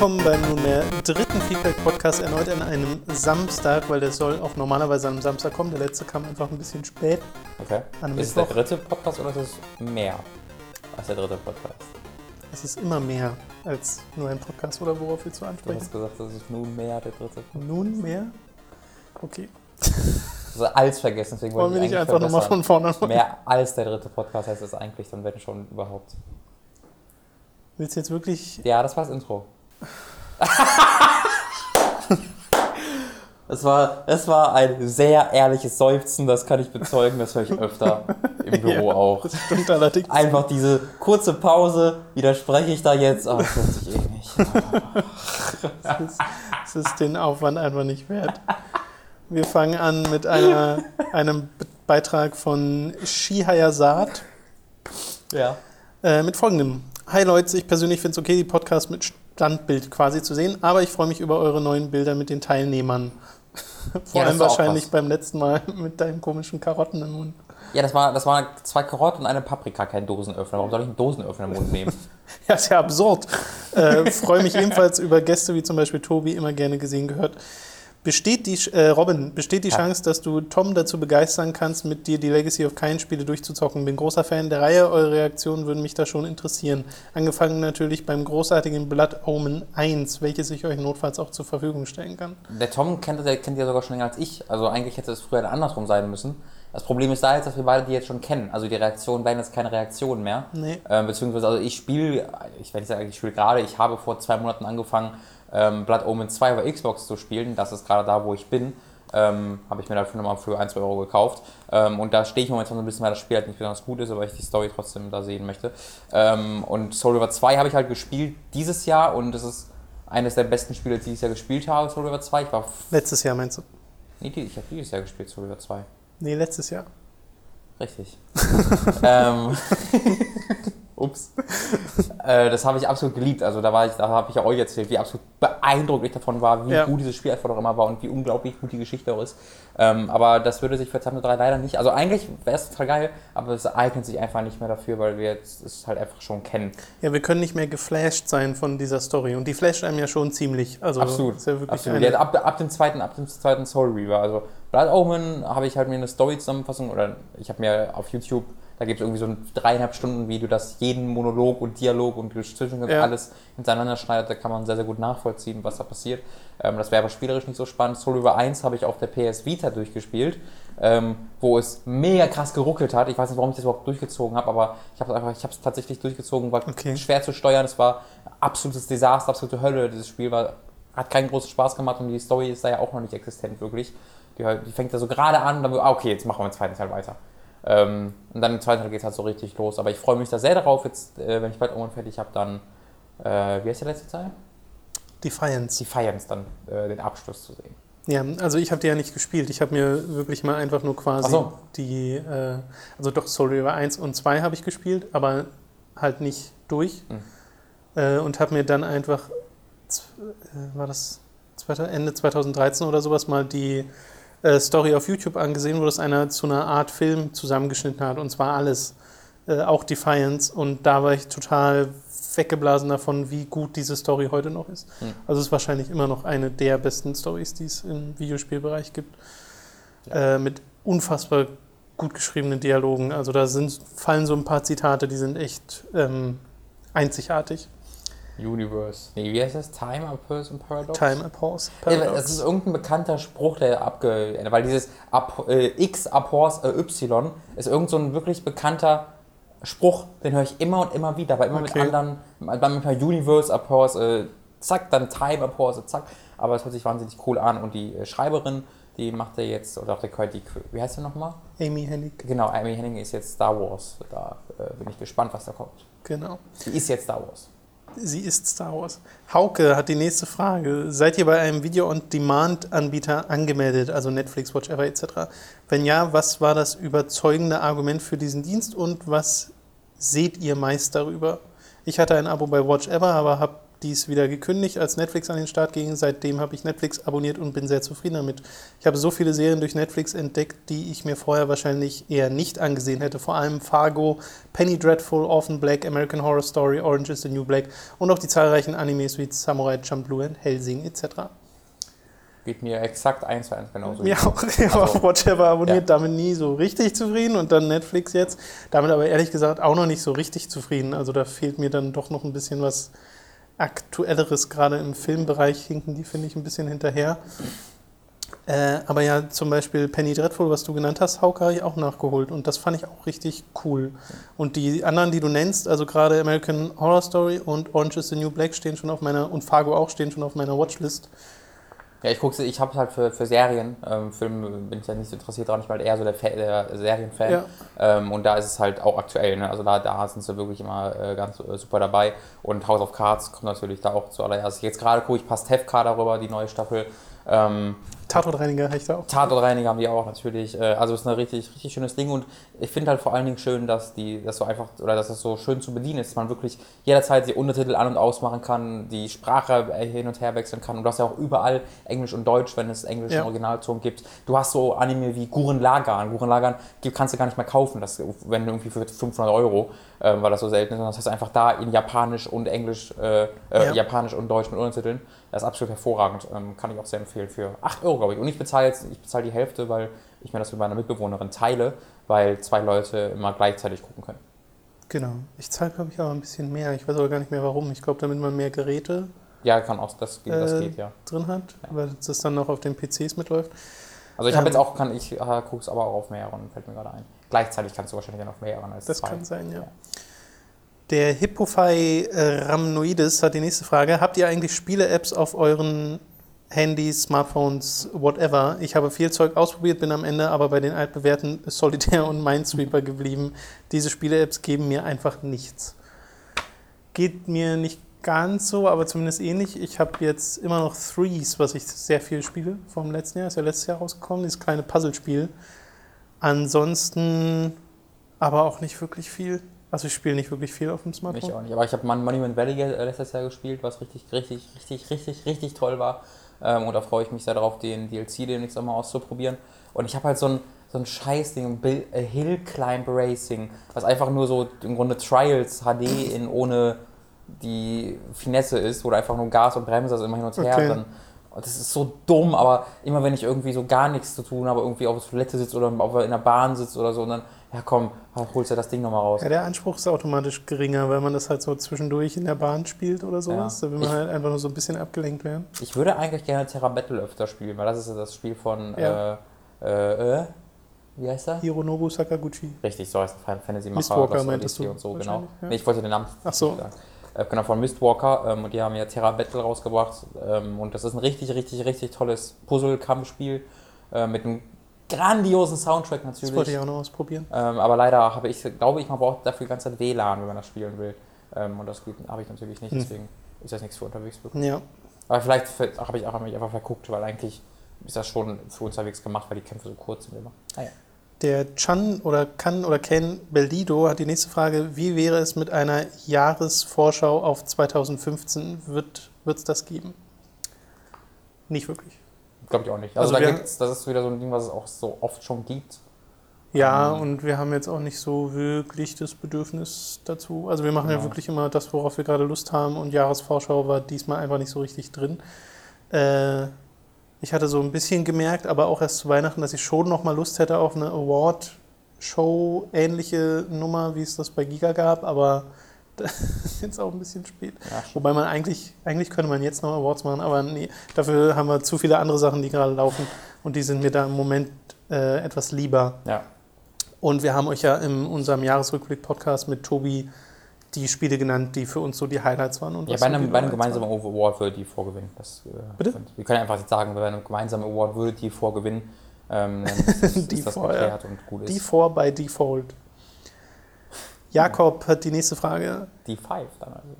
willkommen beim nunmehr dritten Feedback-Podcast erneut an einem Samstag, weil der soll auch normalerweise einem Samstag kommen. Der letzte kam einfach ein bisschen spät. Okay. ist es der dritte Podcast oder ist es mehr als der dritte Podcast? Es ist immer mehr als nur ein Podcast, oder worauf willst du ansprechen? Du hast gesagt, das ist nunmehr der dritte Podcast. Nunmehr? Okay. Also als vergessen, deswegen wollen wir nicht einfach nochmal von vorne machen. Mehr als der dritte Podcast heißt es eigentlich, dann wenn schon überhaupt. Willst du jetzt wirklich. Ja, das war das Intro. Es war, das war ein sehr ehrliches Seufzen, das kann ich bezeugen, das höre ich öfter im Büro ja, auch. Das stimmt allerdings. Einfach diese kurze Pause, widerspreche ich da jetzt, aber das hört sich eh nicht. das, ist, den Aufwand einfach nicht wert. Wir fangen an mit einer, einem Beitrag von Shihayasat. Ja. Äh, mit folgendem. Hi Leute, ich persönlich finde es okay, die Podcast mit Standbild quasi zu sehen. Aber ich freue mich über eure neuen Bilder mit den Teilnehmern. Vor ja, allem wahrscheinlich beim letzten Mal mit deinen komischen Karotten im Mund. Ja, das, war, das waren zwei Karotten und eine Paprika, kein Dosenöffner. Warum soll ich einen Dosenöffner im Mund nehmen? ja, ist ja absurd. Äh, freue mich ebenfalls über Gäste wie zum Beispiel Tobi, immer gerne gesehen gehört. Besteht die, äh, Robin, besteht die ja. Chance, dass du Tom dazu begeistern kannst, mit dir die Legacy of Kain Spiele durchzuzocken? Bin großer Fan der Reihe, eure Reaktionen würden mich da schon interessieren. Angefangen natürlich beim großartigen Blood Omen 1, welches ich euch notfalls auch zur Verfügung stellen kann. Der Tom kennt, der kennt ja sogar schon länger als ich, also eigentlich hätte es früher andersrum sein müssen. Das Problem ist da jetzt, dass wir beide die jetzt schon kennen. Also die Reaktionen werden jetzt keine Reaktionen mehr. Nee. Ähm, beziehungsweise, also ich spiele, ich werde nicht sagen, ich spiele gerade, ich habe vor zwei Monaten angefangen, ähm, Blood Omen 2 über Xbox zu spielen. Das ist gerade da, wo ich bin. Ähm, habe ich mir dafür nochmal für 1, 2 Euro gekauft. Ähm, und da stehe ich momentan so ein bisschen, weil das Spiel halt nicht besonders gut ist, aber ich die Story trotzdem da sehen möchte. Ähm, und Soul River 2 habe ich halt gespielt dieses Jahr und es ist eines der besten Spiele, die ich dieses Jahr gespielt habe, Soul River 2. Ich war Letztes Jahr meinst du? Nee, ich habe dieses Jahr gespielt, Soul River 2. Nee, letztes Jahr. Richtig. ähm, Ups. äh, das habe ich absolut geliebt. Also da war ich, da habe ich ja euch erzählt, wie absolut beeindruckt ich davon war, wie ja. gut dieses Spiel einfach noch immer war und wie unglaublich gut die Geschichte auch ist. Ähm, aber das würde sich für Zappno 3 leider nicht. Also eigentlich wäre es total geil, aber es eignet sich einfach nicht mehr dafür, weil wir jetzt es halt einfach schon kennen. Ja, wir können nicht mehr geflasht sein von dieser Story. Und die flasht einem ja schon ziemlich. Also absolut. Ist ja wirklich absolut. Ja, ab, ab, dem zweiten, ab dem zweiten Soul Reaver. Also Blood Omen habe ich halt mir eine Story-Zusammenfassung oder ich habe mir auf YouTube da gibt es irgendwie so ein dreieinhalb Stunden Video, das jeden Monolog und Dialog und zwischen ja. alles hintereinander schneidet. Da kann man sehr, sehr gut nachvollziehen, was da passiert. Ähm, das wäre aber spielerisch nicht so spannend. Soul River 1 habe ich auf der PS Vita durchgespielt, ähm, wo es mega krass geruckelt hat. Ich weiß nicht, warum ich das überhaupt durchgezogen habe, aber ich habe es einfach, ich habe es tatsächlich durchgezogen, war okay. schwer zu steuern. Es war absolutes Desaster, absolute Hölle. Dieses Spiel war, hat keinen großen Spaß gemacht und die Story ist da ja auch noch nicht existent wirklich. Die, die fängt da so gerade an, dann, ah, okay, jetzt machen wir den zweiten Teil weiter. Ähm, und dann im zweiten Teil geht es halt so richtig los. Aber ich freue mich da sehr darauf, jetzt, äh, wenn ich bald irgendwann fertig habe, dann, äh, wie heißt der letzte Teil? Defiance. Defiance, dann äh, den Abschluss zu sehen. Ja, also ich habe die ja nicht gespielt. Ich habe mir wirklich mal einfach nur quasi so. die, äh, also doch Soul River 1 und 2 habe ich gespielt, aber halt nicht durch. Mhm. Und habe mir dann einfach, äh, war das Ende 2013 oder sowas, mal die Story auf YouTube angesehen, wo das einer zu einer Art Film zusammengeschnitten hat. Und zwar alles, äh, auch Defiance. Und da war ich total weggeblasen davon, wie gut diese Story heute noch ist. Mhm. Also es ist wahrscheinlich immer noch eine der besten Stories, die es im Videospielbereich gibt. Ja. Äh, mit unfassbar gut geschriebenen Dialogen. Also da sind, fallen so ein paar Zitate, die sind echt ähm, einzigartig. Universe. Nee, wie heißt das? Time a Person Paradox? Time a Pause Paradox. das ist irgendein bekannter Spruch, der abgeändert weil dieses Ap äh, X Apors äh, Y ist irgendein so wirklich bekannter Spruch, den höre ich immer und immer wieder, aber immer okay. mit anderen, manchmal Universe Apors, äh, zack, dann Time Apors, zack. Aber es hört sich wahnsinnig cool an und die äh, Schreiberin, die macht ja jetzt, oder auch der die, wie heißt sie nochmal? Amy Hennig. Genau, Amy Hennig ist jetzt Star Wars. Da äh, bin ich gespannt, was da kommt. Genau. Sie ist jetzt Star Wars. Sie ist Star Wars. Hauke hat die nächste Frage. Seid ihr bei einem Video-on-Demand-Anbieter angemeldet, also Netflix, Watch Ever etc.? Wenn ja, was war das überzeugende Argument für diesen Dienst und was seht ihr meist darüber? Ich hatte ein Abo bei Watch Ever, aber habe dies wieder gekündigt, als Netflix an den Start ging. Seitdem habe ich Netflix abonniert und bin sehr zufrieden damit. Ich habe so viele Serien durch Netflix entdeckt, die ich mir vorher wahrscheinlich eher nicht angesehen hätte. Vor allem Fargo, Penny Dreadful, Orphan Black, American Horror Story, Orange is the New Black und auch die zahlreichen Animes wie Samurai Champloo und Helsing etc. Geht mir exakt eins zu eins genauso. Ja, auch also, Watchever abonniert, ja. damit nie so richtig zufrieden und dann Netflix jetzt. Damit aber ehrlich gesagt auch noch nicht so richtig zufrieden. Also da fehlt mir dann doch noch ein bisschen was Aktuelleres, gerade im Filmbereich hinken die, finde ich, ein bisschen hinterher. Äh, aber ja, zum Beispiel Penny Dreadful, was du genannt hast, Hauke habe ich auch nachgeholt und das fand ich auch richtig cool. Und die anderen, die du nennst, also gerade American Horror Story und Orange is the New Black stehen schon auf meiner, und Fargo auch stehen schon auf meiner Watchlist. Ja, ich gucke ich habe halt für, für Serien, ähm, Filme bin ich ja nicht so interessiert dran, ich bin halt eher so der, der Serienfan. Ja. Ähm, und da ist es halt auch aktuell, ne? also da, da sind sie wirklich immer äh, ganz äh, super dabei. Und House of Cards kommt natürlich da auch zuallererst. Jetzt gerade gucke ich Pastewka darüber, die neue Staffel. Ähm, Tatortreiniger habe ich da auch. Tatortreiniger haben die auch natürlich. Äh, also es ist ein richtig, richtig schönes Ding und ich finde halt vor allen Dingen schön, dass die das so einfach oder dass das so schön zu bedienen ist, dass man wirklich jederzeit die Untertitel an- und ausmachen kann, die Sprache hin und her wechseln kann und du hast ja auch überall Englisch und Deutsch, wenn es englische ja. Originalton gibt. Du hast so Anime wie Guren Lagan. Guren Lagan kannst du gar nicht mehr kaufen, das, wenn irgendwie für 500 Euro, äh, weil das so selten ist, sondern das heißt einfach da in Japanisch und Englisch, äh, äh, ja. Japanisch und Deutsch mit Untertiteln. Das ist absolut hervorragend. Ähm, kann ich auch sehr empfehlen für 8 Euro, glaube ich. Und ich bezahle jetzt, ich bezahle die Hälfte, weil ich mir das mit meiner Mitbewohnerin teile, weil zwei Leute immer gleichzeitig gucken können. Genau. Ich zahle, glaube ich, auch ein bisschen mehr. Ich weiß aber gar nicht mehr warum. Ich glaube, damit man mehr Geräte ja, kann auch, das, das äh, geht, ja. drin hat, ja. weil das dann noch auf den PCs mitläuft. Also ich habe ähm, jetzt auch, kann ich äh, gucke es aber auch auf mehreren, fällt mir gerade ein. Gleichzeitig kannst du wahrscheinlich dann auf mehreren als das zwei. Das kann sein, ja. ja. Der Hippophi äh, Rhamnoides hat die nächste Frage. Habt ihr eigentlich Spiele-Apps auf euren Handys, Smartphones, whatever? Ich habe viel Zeug ausprobiert, bin am Ende aber bei den altbewährten Solitaire und Minesweeper geblieben. Diese Spiele-Apps geben mir einfach nichts. Geht mir nicht ganz so, aber zumindest ähnlich. Ich habe jetzt immer noch Threes, was ich sehr viel spiele vom letzten Jahr. Ist ja letztes Jahr rausgekommen, dieses kleine Puzzlespiel. Ansonsten aber auch nicht wirklich viel. Also ich spiele nicht wirklich viel auf dem Smartphone. Ich auch nicht, aber ich habe Monument Valley äh, letztes Jahr gespielt, was richtig, richtig, richtig, richtig, richtig toll war. Ähm, und da freue ich mich sehr darauf, den DLC demnächst auch mal auszuprobieren. Und ich habe halt so ein, so ein Scheißding, äh, Hill Climb Racing, was einfach nur so im Grunde Trials HD in ohne die Finesse ist, wo du einfach nur Gas und Bremse, also immer hin und her. Okay. Dann, das ist so dumm, aber immer wenn ich irgendwie so gar nichts zu tun habe, irgendwie auf der Toilette sitze oder in der Bahn sitze oder so, und dann ja komm, holst du das Ding nochmal raus. Ja, der Anspruch ist automatisch geringer, weil man das halt so zwischendurch in der Bahn spielt oder sowas. Ja. Da will man ich, halt einfach nur so ein bisschen abgelenkt werden. Ich würde eigentlich gerne Terra Battle öfter spielen, weil das ist das Spiel von, ja. äh, äh, äh wie heißt er? Hironobu Sakaguchi. Richtig, so heißt Final Fantasy Macher. Mistwalker meintest du und so, genau. Ja. Nee, ich wollte den Namen Ach so. sagen. Äh, genau, von Mistwalker. Ähm, und die haben ja Terra Battle rausgebracht. Ähm, und das ist ein richtig, richtig, richtig tolles Puzzle-Kampfspiel äh, mit einem grandiosen Soundtrack natürlich. Das wollte ich auch noch ausprobieren. Ähm, aber leider habe ich, glaube ich, man braucht dafür die ganze Zeit WLAN, wenn man das spielen will. Ähm, und das habe ich natürlich nicht, hm. deswegen ist das nichts für unterwegs wirklich. Ja. Aber vielleicht habe ich auch mich einfach verguckt, weil eigentlich ist das schon für unterwegs gemacht, weil die Kämpfe so kurz sind immer. Ah, ja. Der Chan oder Kan oder Ken Beldido hat die nächste Frage: Wie wäre es mit einer Jahresvorschau auf 2015? Wird es das geben? Nicht wirklich. Glaube ich auch nicht. Also, also da gibt's, das ist wieder so ein Ding, was es auch so oft schon gibt. Ja, ähm, und wir haben jetzt auch nicht so wirklich das Bedürfnis dazu. Also wir machen genau. ja wirklich immer das, worauf wir gerade Lust haben und Jahresvorschau war diesmal einfach nicht so richtig drin. Äh, ich hatte so ein bisschen gemerkt, aber auch erst zu Weihnachten, dass ich schon noch mal Lust hätte auf eine Award-Show-ähnliche Nummer, wie es das bei Giga gab, aber jetzt auch ein bisschen spät. Ja, Wobei man eigentlich, eigentlich könnte man jetzt noch Awards machen, aber nee, dafür haben wir zu viele andere Sachen, die gerade laufen und die sind mir da im Moment äh, etwas lieber. Ja. Und wir haben euch ja in unserem Jahresrückblick-Podcast mit Tobi die Spiele genannt, die für uns so die Highlights waren. Und ja, bei einem, bei einem gemeinsamen. Award würde die vorgewinnen. Das, äh, Bitte? Wir können einfach jetzt sagen, bei einem gemeinsamen Award würde die vorgewinnen. Ähm, ist, die ist das vor, ja. und gut ist. Die vor bei Default. Jakob hat die nächste Frage. Die 5 dann also.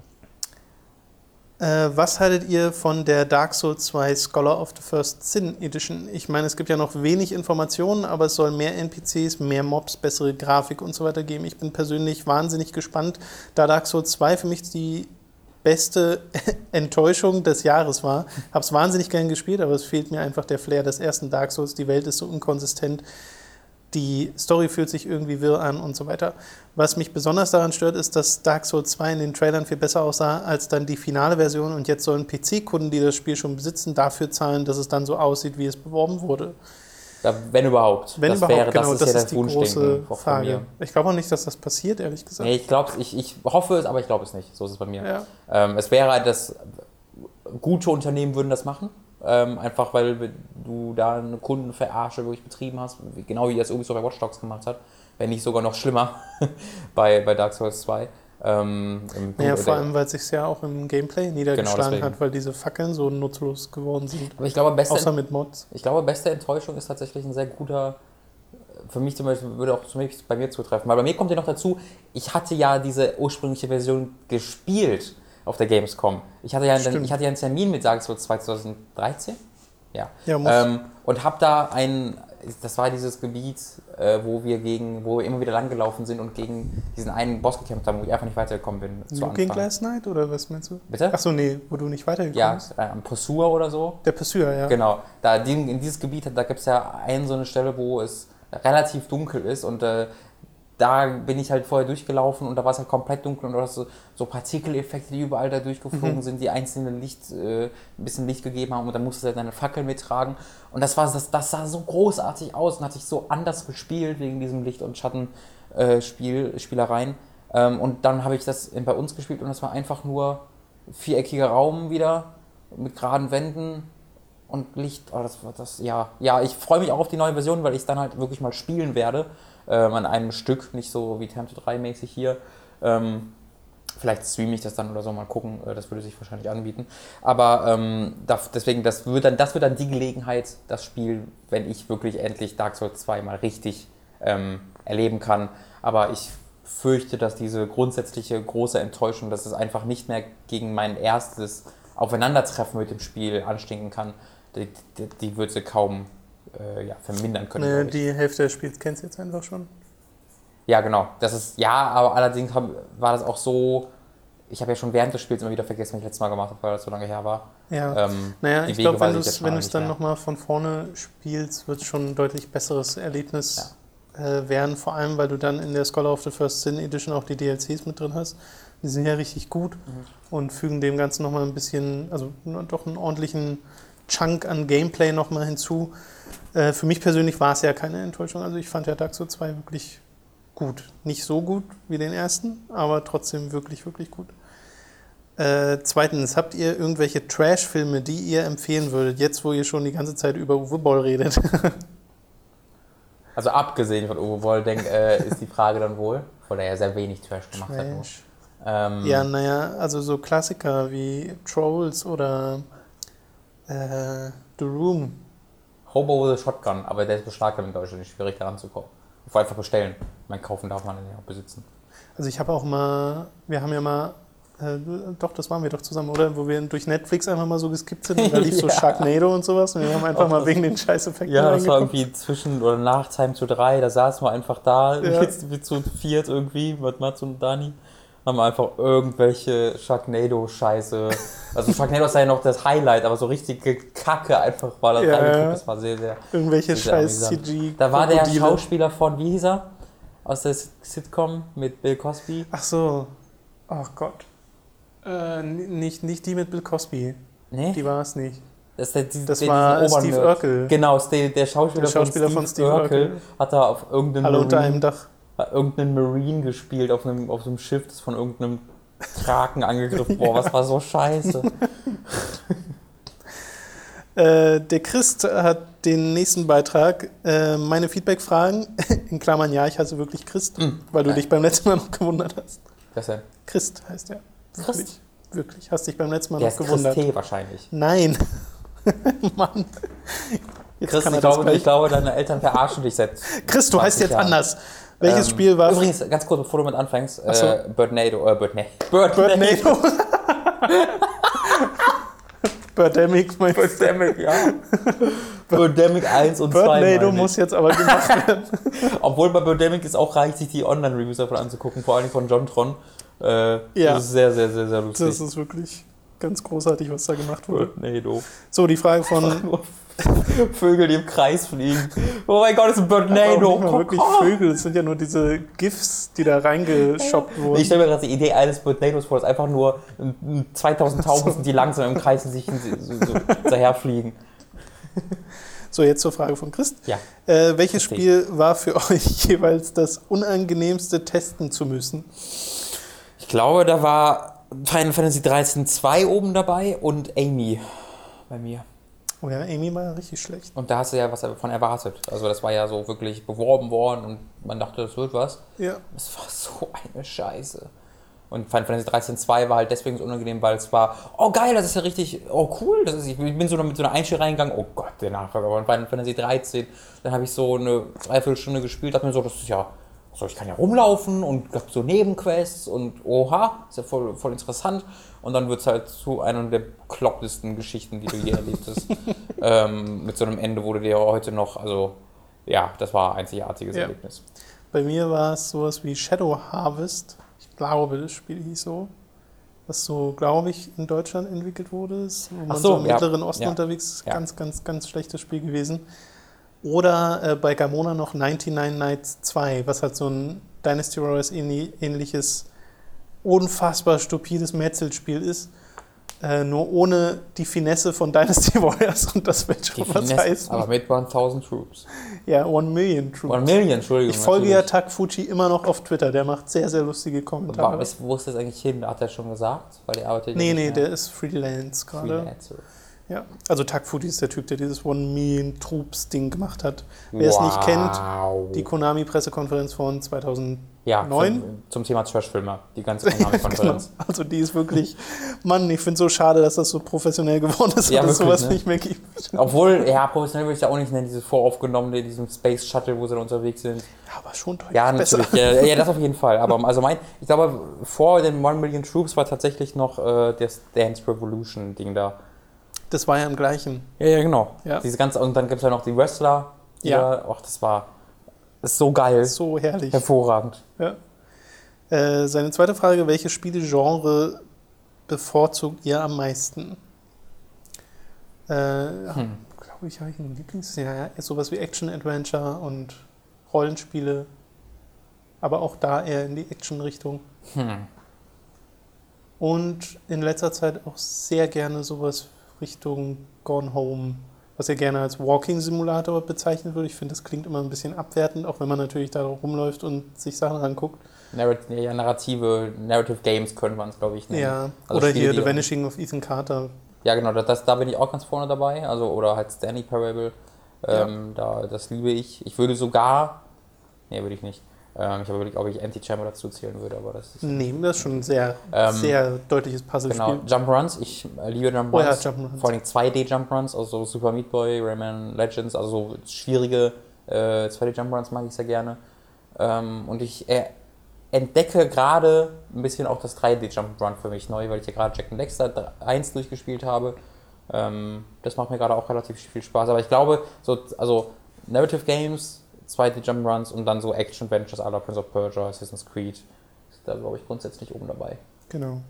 Äh, was haltet ihr von der Dark Souls 2 Scholar of the First Sin Edition? Ich meine, es gibt ja noch wenig Informationen, aber es soll mehr NPCs, mehr Mobs, bessere Grafik und so weiter geben. Ich bin persönlich wahnsinnig gespannt, da Dark Souls 2 für mich die beste Enttäuschung des Jahres war. Habe es wahnsinnig gern gespielt, aber es fehlt mir einfach der Flair des ersten Dark Souls. Die Welt ist so unkonsistent die Story fühlt sich irgendwie wirr an und so weiter. Was mich besonders daran stört, ist, dass Dark Souls 2 in den Trailern viel besser aussah als dann die finale Version und jetzt sollen PC-Kunden, die das Spiel schon besitzen, dafür zahlen, dass es dann so aussieht, wie es beworben wurde. Ja, wenn überhaupt. Wenn das überhaupt, wäre, genau, das ist das ja ist die große Frage. Ich glaube auch nicht, dass das passiert, ehrlich gesagt. Nee, ich ich, ich hoffe es, aber ich glaube es nicht. So ist es bei mir. Ja. Ähm, es wäre halt das, gute Unternehmen würden das machen. Ähm, einfach weil du da eine Kundenverarsche wirklich betrieben hast, genau wie das Ubisoft bei Watch Dogs gemacht hat, wenn nicht sogar noch schlimmer bei, bei Dark Souls 2. Ähm, naja, vor allem, weil es sich ja auch im Gameplay niedergeschlagen genau hat, weil diese Fackeln so nutzlos geworden sind. Aber ich glaube, beste, Außer mit Mods. Ich glaube, beste Enttäuschung ist tatsächlich ein sehr guter, für mich zum Beispiel, würde auch bei mir zutreffen. Weil bei mir kommt ja noch dazu, ich hatte ja diese ursprüngliche Version gespielt auf der Gamescom. Ich hatte ja einen, ich hatte ja einen Termin mit Souls 2013. Ja. ja ähm, und habe da ein, das war dieses Gebiet, äh, wo wir gegen, wo wir immer wieder langgelaufen sind und gegen diesen einen Boss gekämpft haben, wo ich einfach nicht weitergekommen bin. Looking Glass Knight oder was meinst du? Bitte? Achso, nee, wo du nicht weitergekommen ja, bist. Ja, am Pursuer oder so. Der Pursuer, ja. Genau. Da, in dieses Gebiet, da gibt es ja eine so eine Stelle, wo es relativ dunkel ist und äh, da bin ich halt vorher durchgelaufen und da war es halt komplett dunkel und du hast so, so Partikeleffekte, die überall da durchgeflogen mhm. sind, die einzelne Licht, äh, ein bisschen Licht gegeben haben und dann musstest du halt deine Fackel mittragen. Und das, war, das, das sah so großartig aus und hat sich so anders gespielt wegen diesem Licht- und Schattenspiel, äh, Spielereien. Ähm, und dann habe ich das bei uns gespielt und das war einfach nur viereckiger Raum wieder mit geraden Wänden und Licht. Oh, das war das, ja. Ja, ich freue mich auch auf die neue Version, weil ich es dann halt wirklich mal spielen werde ähm, an einem Stück, nicht so wie Tempted 3 mäßig hier. Ähm, vielleicht streame ich das dann oder so, mal gucken, äh, das würde sich wahrscheinlich anbieten. Aber ähm, deswegen, das wird, dann, das wird dann die Gelegenheit, das Spiel, wenn ich wirklich endlich Dark Souls 2 mal richtig ähm, erleben kann. Aber ich fürchte, dass diese grundsätzliche große Enttäuschung, dass es einfach nicht mehr gegen mein erstes Aufeinandertreffen mit dem Spiel anstinken kann, die, die, die wird sie kaum äh, ja, vermindern können. Nee, die Hälfte des Spiels kennst du jetzt einfach schon. Ja, genau. Das ist, ja, aber allerdings hab, war das auch so, ich habe ja schon während des Spiels immer wieder vergessen, was ich letztes Mal gemacht habe, weil das so lange her war. Ja, ähm, naja, ich glaube, wenn du es wenn dann nochmal von vorne spielst, wird es schon ein deutlich besseres Erlebnis ja. äh, werden, vor allem, weil du dann in der Scholar of the First Sin Edition auch die DLCs mit drin hast. Die sind ja richtig gut mhm. und fügen dem Ganzen nochmal ein bisschen, also doch einen ordentlichen Chunk an Gameplay nochmal hinzu. Äh, für mich persönlich war es ja keine Enttäuschung. Also ich fand ja Souls 2 wirklich gut. Nicht so gut wie den ersten, aber trotzdem wirklich, wirklich gut. Äh, zweitens, habt ihr irgendwelche Trash-Filme, die ihr empfehlen würdet, jetzt wo ihr schon die ganze Zeit über Uwe Boll redet? also abgesehen von Uwe Boll, denk, äh, ist die Frage dann wohl, weil er ja sehr wenig Trash gemacht Trash. hat. Ähm, ja, naja, also so Klassiker wie Trolls oder äh, The Room. Hobo with a Shotgun, aber der ist beschlagnahmt in Deutschland, nicht schwierig daran zu kommen. Vor einfach bestellen. Mein kaufen darf man ja auch besitzen. Also ich habe auch mal, wir haben ja mal, äh, doch, das waren wir doch zusammen, oder? Wo wir durch Netflix einfach mal so geskippt sind und da lief ja. so Sharknado und sowas und wir haben einfach auch mal wegen den Scheißeffekten Ja, das war irgendwie zwischen oder nach Time to 3, da saßen wir einfach da, ja. mit zu viert irgendwie, mit Mats und Dani haben einfach irgendwelche Sharknado-Scheiße. Also Sharknado ist ja noch das Highlight, aber so richtige Kacke einfach war das ja, reingeguckt. Das war sehr, sehr. Irgendwelche sehr, scheiß CG. Da war der Schauspieler von, wie hieß er? Aus der Sitcom mit Bill Cosby. Ach so. Ach Gott. Äh, nicht, nicht die mit Bill Cosby. Nee? Die war es nicht. Das, der, die, das der, war Steve Urkel. Genau, der, der Schauspieler, der Schauspieler von, Steve, von Steve Urkel, hat da auf irgendeinem Alle unter einem Dach irgendeinen Marine gespielt auf einem, auf so einem Schiff, das von irgendeinem Kraken angegriffen Boah, was war so scheiße. äh, der Christ hat den nächsten Beitrag. Äh, meine Feedback-Fragen, in Klammern, ja, ich heiße wirklich Christ, mm, weil du nein. dich beim letzten Mal noch gewundert hast. Was denn? Christ heißt er. Wirklich. Christ? Wirklich. Hast dich beim letzten Mal der noch gewundert. Christ wahrscheinlich. Nein. Mann. Jetzt Chris, ich glaube, ich glaube, deine Eltern verarschen dich seit. Chris, du heißt jetzt Jahren. anders. Welches ähm, Spiel war Übrigens, ganz kurz, bevor du mit anfängst, so. äh, Birdnado, äh, Birdnado. Birdnado. Birdemic, meinst Birdemic, ja. Birdemic 1 und 2. Birdnado muss jetzt aber gemacht werden. Obwohl bei Birdemic ist auch reich, sich die Online-Reviews davon anzugucken, vor allem von John Tron. Äh, ja. Das ist sehr, sehr, sehr, sehr lustig. Das ist wirklich ganz großartig, was da gemacht wurde. Birdnado. So, die Frage von Vögel, die im Kreis fliegen. Oh mein Gott, das ist ein. Das sind wirklich Vögel, das sind ja nur diese GIFs, die da reingeschoppt wurden. Ich stelle mir gerade die Idee eines Birdnados vor, das ist einfach nur 2000 Tauben sind, die langsam im Kreis sich so, so, daherfliegen. So, jetzt zur Frage von Christ. Ja. Äh, welches Spiel war für euch jeweils das unangenehmste testen zu müssen? Ich glaube, da war Final Fantasy 13 2 oben dabei und Amy bei mir. Oh ja, Amy war ja richtig schlecht. Und da hast du ja was davon erwartet. Also das war ja so wirklich beworben worden und man dachte, das wird was. Ja. Es war so eine Scheiße. Und Final Fantasy 13 2 war halt deswegen so unangenehm, weil es war, oh geil, das ist ja richtig, oh cool, das ist, ich bin so mit so einer Einstellung reingegangen, oh Gott, der Nachfolger von Final Fantasy 13. Dann habe ich so eine Dreiviertelstunde gespielt, dachte mir so, das ist ja, so, ich kann ja rumlaufen und gab so Nebenquests und oha, ist ja voll, voll interessant. Und dann wird es halt zu einer der klopptesten Geschichten, die du je erlebt hast. ähm, mit so einem Ende, du dir heute noch, also ja, das war ein einzigartiges ja. Erlebnis. Bei mir war es sowas wie Shadow Harvest. Ich glaube, das Spiel hieß so. Was so, glaube ich, in Deutschland entwickelt wurde. Wo man so, so im ja. Mittleren Osten ja. unterwegs ist. Ganz, ganz, ganz schlechtes Spiel gewesen. Oder äh, bei Gamona noch 99 Nights 2, was halt so ein Dynasty Warriors ähnliches, unfassbar stupides Metzelspiel ist. Äh, nur ohne die Finesse von Dynasty Warriors und das wird schon die was Finesse, heißen. Aber mit 1000 Troops. Ja, 1 Million Troops. 1 Million, Entschuldigung. Ich folge natürlich. ja Tak Fuji immer noch auf Twitter, der macht sehr, sehr lustige Kommentare. Aber wo ist das eigentlich hin? Hat er schon gesagt? Weil der arbeitet nee, nee, der ist Freelance gerade. Freelancer. Ja, also Takfuti ist der Typ, der dieses One Million Troops Ding gemacht hat. Wer wow. es nicht kennt, die Konami-Pressekonferenz von 2009. Ja, zum, zum Thema Trash-Filmer, die ganze Konami-Konferenz. genau. Also die ist wirklich, Mann, ich finde es so schade, dass das so professionell geworden ist ja, und es sowas ne? nicht mehr gibt. Obwohl, ja, professionell würde ich ja auch nicht nennen, diese voraufgenommene, diesem Space Shuttle, wo sie da unterwegs sind. Ja, aber schon deutlich Ja, natürlich, ja, ja, das auf jeden Fall. Aber also mein, ich glaube, vor den One Million Troops war tatsächlich noch äh, das Dance Revolution-Ding da. Das war ja im gleichen. Ja, ja, genau. Ja. Diese ganze, und dann gibt es ja noch die Wrestler. ja. Ach, das war ist so geil. So herrlich. Hervorragend. Ja. Äh, seine zweite Frage: Welche Spielegenre bevorzugt ihr am meisten? Äh, hm. Glaube ich, habe ich einen Lieblings. Ja, sowas wie Action-Adventure und Rollenspiele. Aber auch da eher in die Action-Richtung. Hm. Und in letzter Zeit auch sehr gerne sowas Richtung Gone Home, was ja gerne als Walking Simulator bezeichnet wird. Ich finde, das klingt immer ein bisschen abwertend, auch wenn man natürlich da rumläuft und sich Sachen anguckt. Narrat ja, narrative, Narrative Games könnte man es, glaube ich, nennen. Ja, also oder Spiele, hier The Vanishing of Ethan Carter. Ja, genau, das, da bin ich auch ganz vorne dabei. Also, oder halt Stanley Parable. Ähm, ja. da, das liebe ich. Ich würde sogar. Nee, würde ich nicht. Ähm, ich habe überlegt, ob ich Anti-Chamber dazu zählen würde, aber das ist. Nee, das ist schon ein sehr, ähm, sehr deutliches Puzzle-Spiel. Genau, Jump Runs, ich liebe Jump Runs. Oh ja, Jump Runs. Vor allem 2D Jump Runs, also Super Meat Boy, Rayman Legends, also so schwierige äh, 2D Jump Runs mag ich sehr gerne. Ähm, und ich äh, entdecke gerade ein bisschen auch das 3D Jump Run für mich neu, weil ich ja gerade Jack and Dexter 1 durchgespielt habe. Ähm, das macht mir gerade auch relativ viel Spaß. Aber ich glaube, so, also Narrative Games zweite Jump Runs und dann so Action Ventures aller Prince of Persia, Assassin's Creed. Ist da, glaube ich, grundsätzlich oben dabei. Genau.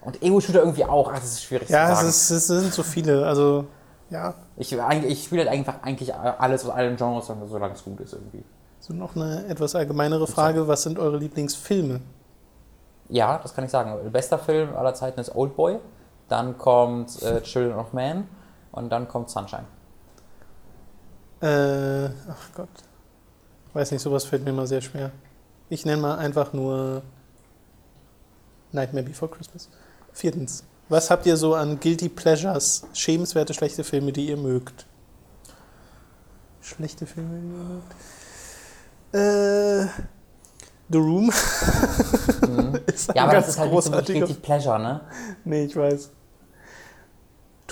Und Ego-Shooter irgendwie auch. Ach, das ist schwierig ja, zu sagen. Ja, es, es, sind so viele. Also, ja. Ich, ich spiele halt einfach eigentlich alles aus allen Genres, solange es gut ist irgendwie. So, noch eine etwas allgemeinere Frage. Was sind eure Lieblingsfilme? Ja, das kann ich sagen. Bester Film aller Zeiten ist Old Boy. Dann kommt äh, Children of Man. Und dann kommt Sunshine. Äh, ach Gott. Weiß nicht, sowas fällt mir immer sehr schwer. Ich nenne mal einfach nur Nightmare Before Christmas. Viertens. Was habt ihr so an Guilty Pleasures, schämenswerte schlechte Filme, die ihr mögt? Schlechte Filme, die ihr mögt? Äh, The Room. Mhm. ja, aber das ist halt nicht so Guilty Pleasure, ne? Nee, ich weiß.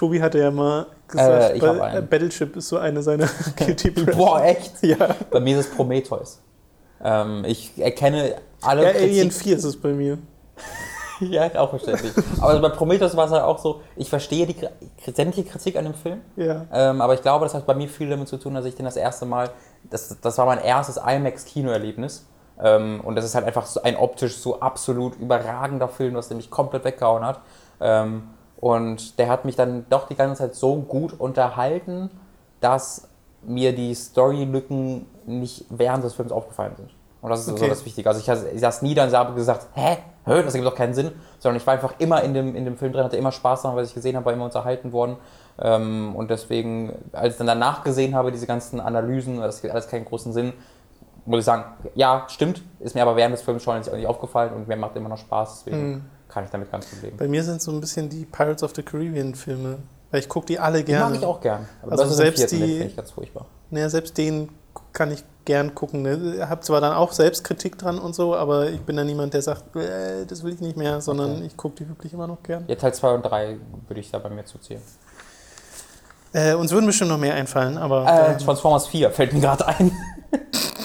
Tobi hatte ja mal gesagt, äh, Battleship ist so eine seiner Guilty Pleasures. Boah, echt? Ja. Bei mir ist es Prometheus. Ähm, ich erkenne alle. Ja, Alien 4 ist es bei mir. ja, auch verständlich. aber bei Prometheus war es halt auch so, ich verstehe die sämtliche Kritik an dem Film. Ja. Ähm, aber ich glaube, das hat bei mir viel damit zu tun, dass ich den das erste Mal, das, das war mein erstes IMAX-Kinoerlebnis. Ähm, und das ist halt einfach so ein optisch so absolut überragender Film, was der mich komplett weggehauen hat. Ähm, und der hat mich dann doch die ganze Zeit so gut unterhalten, dass mir die Storylücken nicht während des Films aufgefallen sind. Und das ist okay. so das Wichtige. Also ich, ich saß nie da und habe gesagt, hä, hä, das ergibt doch keinen Sinn, sondern ich war einfach immer in dem, in dem Film drin, hatte immer Spaß daran, was ich gesehen habe, war immer unterhalten worden. Ähm, und deswegen, als ich dann danach gesehen habe, diese ganzen Analysen, das gibt alles keinen großen Sinn, muss ich sagen, ja, stimmt, ist mir aber während des Films schon nicht aufgefallen und mir macht immer noch Spaß, deswegen mhm. Kann ich damit ganz gut leben. Bei mir sind so ein bisschen die Pirates of the Caribbean Filme, weil ich gucke die alle gerne. Die mag ich auch gern. Aber also selbst die, finde ich ganz furchtbar. Naja, selbst den kann ich gern gucken. Ich ne? habe zwar dann auch Selbstkritik dran und so, aber ich bin da niemand, der sagt, äh, das will ich nicht mehr, sondern okay. ich gucke die wirklich immer noch gern. Ja, Teil 2 und 3 würde ich da bei mir zuzählen. Äh, uns würden bestimmt noch mehr einfallen, aber. Äh, Transformers 4 fällt mir gerade ein.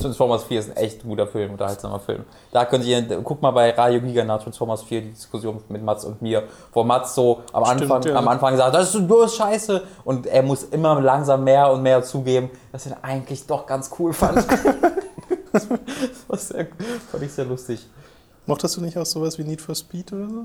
Transformers 4 ist ein echt guter Film, unterhaltsamer Film. Da könnt ihr, guck mal bei Radio Giga nach Transformers 4, die Diskussion mit Mats und mir, wo Mats so am Stimmt, Anfang, ja. am Anfang sagt, das ist bloß scheiße. Und er muss immer langsam mehr und mehr zugeben, dass er ihn eigentlich doch ganz cool fand. das fand ich sehr lustig. Mochtest du nicht auch sowas wie Need for Speed oder so?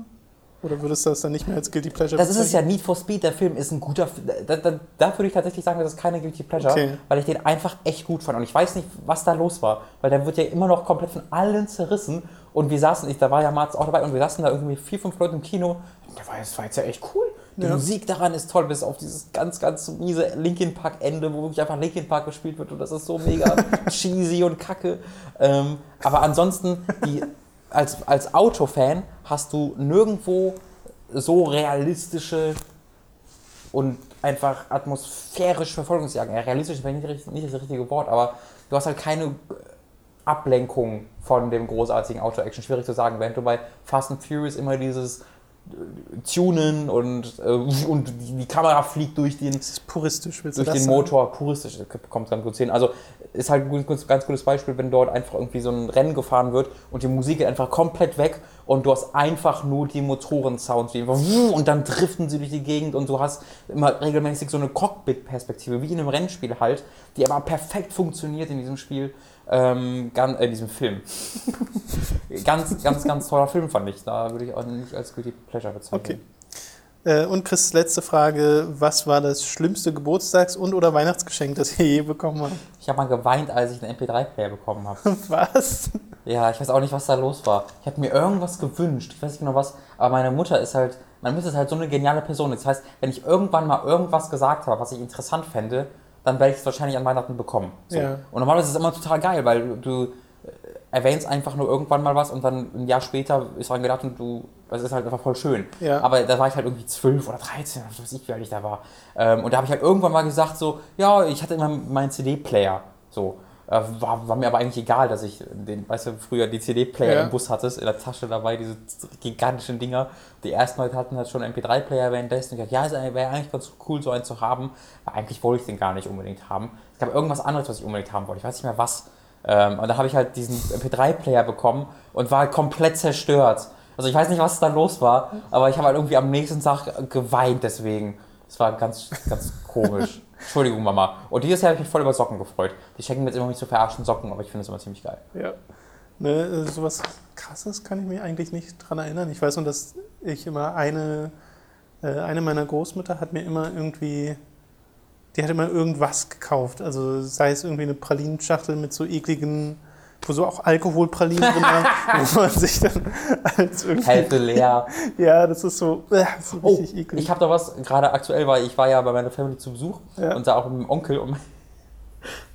Oder würdest du das dann nicht mehr als Guilty Pleasure Das ist es ja, Need for Speed, der Film ist ein guter da, da, da würde ich tatsächlich sagen, das ist keine Guilty Pleasure, okay. weil ich den einfach echt gut fand. Und ich weiß nicht, was da los war, weil der wird ja immer noch komplett von allen zerrissen. Und wir saßen, ich, da war ja Marz auch dabei, und wir saßen da irgendwie vier, fünf Leute im Kino. Und war, das war jetzt ja echt cool. Die ja. Musik daran ist toll, bis auf dieses ganz, ganz miese Linkin Park Ende, wo wirklich einfach Linkin Park gespielt wird und das ist so mega cheesy und kacke. Ähm, aber ansonsten, die als, als Autofan hast du nirgendwo so realistische und einfach atmosphärische Verfolgungsjagden. Ja, realistisch ist nicht, nicht das richtige Wort, aber du hast halt keine Ablenkung von dem großartigen Auto-Action. Schwierig zu sagen, während du bei Fast and Furious immer dieses tunen und, äh, und die, Kamera fliegt durch den, puristisch, durch den sagen? Motor. Puristisch kommt ganz gut hin. Also ist halt ein ganz, ganz gutes Beispiel, wenn dort einfach irgendwie so ein Rennen gefahren wird und die Musik geht einfach komplett weg und du hast einfach nur die Motoren-Sounds und dann driften sie durch die Gegend und du hast immer regelmäßig so eine Cockpit-Perspektive, wie in einem Rennspiel halt, die aber perfekt funktioniert in diesem Spiel ähm, ganz, äh, diesem Film. ganz, ganz, ganz toller Film fand ich. Da würde ich auch nicht als Guilty Pleasure bezeichnen. Okay. Äh, und Chris, letzte Frage. Was war das schlimmste Geburtstags- und oder Weihnachtsgeschenk, das ihr je bekommen habt? Ich habe mal geweint, als ich einen MP3-Player bekommen habe. Was? Ja, ich weiß auch nicht, was da los war. Ich habe mir irgendwas gewünscht. Ich weiß nicht genau was. Aber meine Mutter ist halt, meine Mutter ist halt so eine geniale Person. Das heißt, wenn ich irgendwann mal irgendwas gesagt habe, was ich interessant fände, dann werde ich es wahrscheinlich an Weihnachten bekommen. So. Ja. Und normalerweise ist es immer total geil, weil du äh, erwähnst einfach nur irgendwann mal was und dann ein Jahr später ist dran gedacht und du, das ist halt einfach voll schön. Ja. Aber da war ich halt irgendwie zwölf oder 13, was weiß ich, wie alt ich da war. Ähm, und da habe ich halt irgendwann mal gesagt so, ja, ich hatte immer meinen CD-Player. So. Äh, war, war, mir aber eigentlich egal, dass ich den, weißt du, früher die CD-Player ja. im Bus hattest, in der Tasche dabei, diese gigantischen Dinger. Die ersten Leute hatten halt schon MP3-Player währenddessen. Ich dachte, ja, wäre eigentlich ganz cool, so einen zu haben. Aber eigentlich wollte ich den gar nicht unbedingt haben. Es gab irgendwas anderes, was ich unbedingt haben wollte. Ich weiß nicht mehr was. Ähm, und da habe ich halt diesen MP3-Player bekommen und war halt komplett zerstört. Also ich weiß nicht, was da los war, aber ich habe halt irgendwie am nächsten Tag geweint deswegen. Es war ganz, ganz komisch. Entschuldigung, Mama. Und dieses Jahr habe ich mich voll über Socken gefreut. Die schenken mir jetzt immer nicht so verarschen Socken, aber ich finde es immer ziemlich geil. Ja. Ne, sowas krasses kann ich mich eigentlich nicht dran erinnern. Ich weiß nur, dass ich immer eine, äh, eine meiner Großmütter hat mir immer irgendwie, die hat immer irgendwas gekauft. Also sei es irgendwie eine Pralinenschachtel mit so ekligen so auch Alkoholpralinen drin waren, wo man sich dann als irgendwie... Hälfte leer. Ja, das ist so, äh, so oh, richtig eklig. Ich habe da was, gerade aktuell, weil ich war ja bei meiner Family zu Besuch ja. und da auch mit dem Onkel und mein,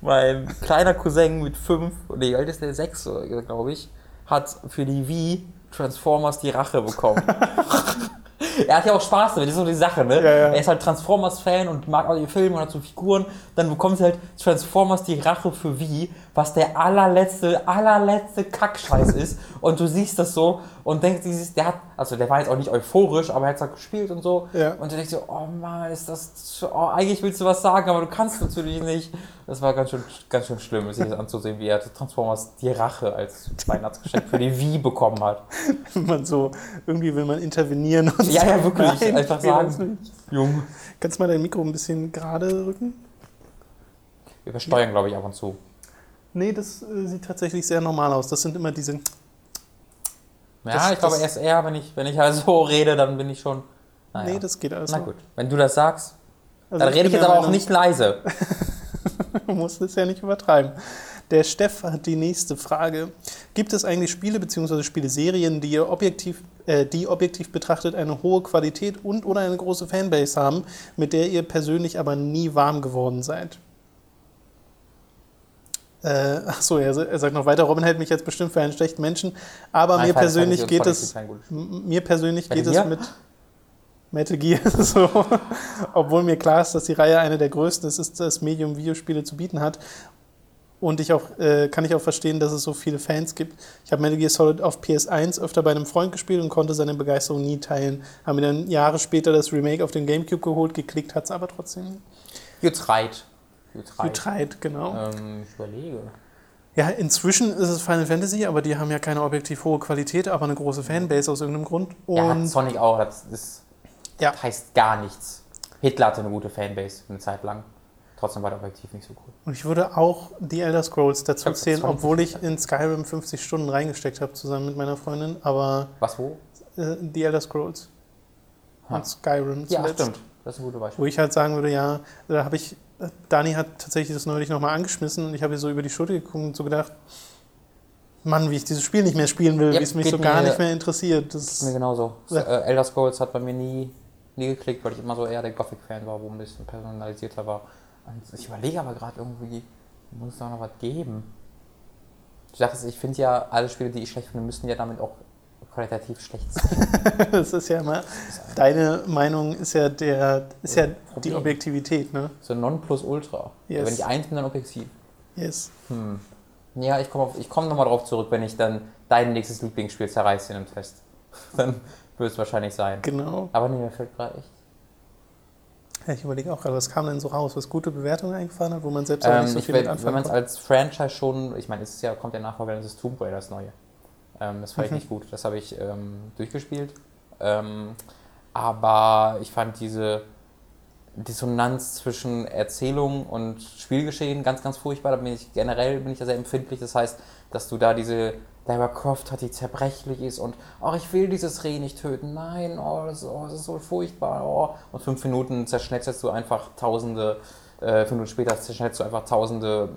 mein kleiner Cousin mit fünf, nee, alt ist der sechs, glaube ich, hat für die Wii Transformers die Rache bekommen. er hat ja auch Spaß damit, das ist so die Sache, ne? Ja, ja. Er ist halt Transformers-Fan und mag auch die Filme und hat so Figuren. Dann bekommt er halt Transformers die Rache für wie, was der allerletzte, allerletzte Kackscheiß ist. Und du siehst das so und denkst, dieses, der hat, also der war jetzt auch nicht euphorisch, aber er hat es halt gespielt und so. Ja. Und du denkst so, oh Mann, ist das, oh, eigentlich willst du was sagen, aber du kannst natürlich nicht. Das war ganz schön, ganz schön schlimm, sich das anzusehen, wie er Transformers die Rache als Weihnachtsgeschenk für die Wii bekommen hat. man so, irgendwie will man intervenieren und Ja, ja, wirklich. Nein, einfach sagen, Jung. Kannst du mal dein Mikro ein bisschen gerade rücken? Wir übersteuern, ja. glaube ich, ab und zu. Nee, das äh, sieht tatsächlich sehr normal aus. Das sind immer diese. Ja, das, ich glaube erst eher, wenn ich, wenn ich halt so rede, dann bin ich schon. Naja. Nee, das geht alles. Na gut, wenn du das sagst, also dann rede ich jetzt aber auch nicht leise. du musst es ja nicht übertreiben. Der Steff hat die nächste Frage. Gibt es eigentlich Spiele bzw. Spieleserien, die, objektiv, äh, die objektiv betrachtet eine hohe Qualität und oder eine große Fanbase haben, mit der ihr persönlich aber nie warm geworden seid? Äh, achso, er, er sagt noch weiter, Robin hält mich jetzt bestimmt für einen schlechten Menschen, aber Nein, mir, persönlich geht es, mir persönlich geht es mit Metal Gear so, obwohl mir klar ist, dass die Reihe eine der größten ist, ist das Medium Videospiele zu bieten hat. Und ich auch, äh, kann ich auch verstehen, dass es so viele Fans gibt. Ich habe Metal Gear Solid auf PS1 öfter bei einem Freund gespielt und konnte seine Begeisterung nie teilen. Haben mir dann Jahre später das Remake auf den Gamecube geholt, geklickt hat es aber trotzdem. Getreit. Getreit, genau. Ähm, ich überlege. Ja, inzwischen ist es Final Fantasy, aber die haben ja keine objektiv hohe Qualität, aber eine große Fanbase aus irgendeinem Grund. Und ja, Sonic auch. Das, ist, ja. das heißt gar nichts. Hitler hatte eine gute Fanbase eine Zeit lang. Trotzdem war der objektiv nicht so cool. Und ich würde auch die Elder Scrolls dazu zählen, obwohl ich in Skyrim 50 Stunden reingesteckt habe, zusammen mit meiner Freundin. Aber. Was, wo? Äh, die Elder Scrolls. Ha. Und Skyrim zuletzt. Ja, stimmt. Das ist ein guter Beispiel. Wo ich halt sagen würde, ja, da habe ich Dani hat tatsächlich das neulich nochmal angeschmissen und ich habe hier so über die Schulter geguckt und so gedacht, Mann, wie ich dieses Spiel nicht mehr spielen will, ja, wie es mich so gar nicht mehr interessiert. Das mir genauso. Ja. Äh, Elder Scrolls hat bei mir nie, nie geklickt, weil ich immer so eher der Gothic-Fan war, wo ein bisschen personalisierter war. Und ich überlege aber gerade irgendwie, muss es da noch was geben? Ich dachte, ich finde ja, alle Spiele, die ich schlecht finde, müssen ja damit auch qualitativ schlecht sein. das ist ja mal, deine Meinung ist ja, der, ist ja die Objektivität, ne? So Nonplusultra. Yes. Wenn ich eins bin, dann objektiv. Yes. Hm. Ja, ich komme komm nochmal drauf zurück, wenn ich dann dein nächstes Lieblingsspiel zerreiße in einem Test. dann wird es wahrscheinlich sein. Genau. Aber nee, mir fällt gerade echt. Ja, ich überlege auch gerade, was kam denn so raus, was gute Bewertungen eingefahren hat, wo man selbst auch ähm, nicht so viel will, Wenn man es als Franchise schon, ich meine, es ist ja, kommt ja Nachfolger, das ist Tomb Raider, das neue. Ähm, das fand mhm. ich nicht gut. Das habe ich ähm, durchgespielt. Ähm, aber ich fand diese Dissonanz zwischen Erzählung und Spielgeschehen ganz, ganz furchtbar. Da bin ich generell bin ich da sehr empfindlich. Das heißt, dass du da diese Lara Croft hat, die zerbrechlich ist und oh, ich will dieses Reh nicht töten. Nein, oh, das, oh, das ist so furchtbar. Oh. Und fünf Minuten zerschnetzelst du einfach tausende äh, fünf Minuten später zerschnetzt du einfach tausende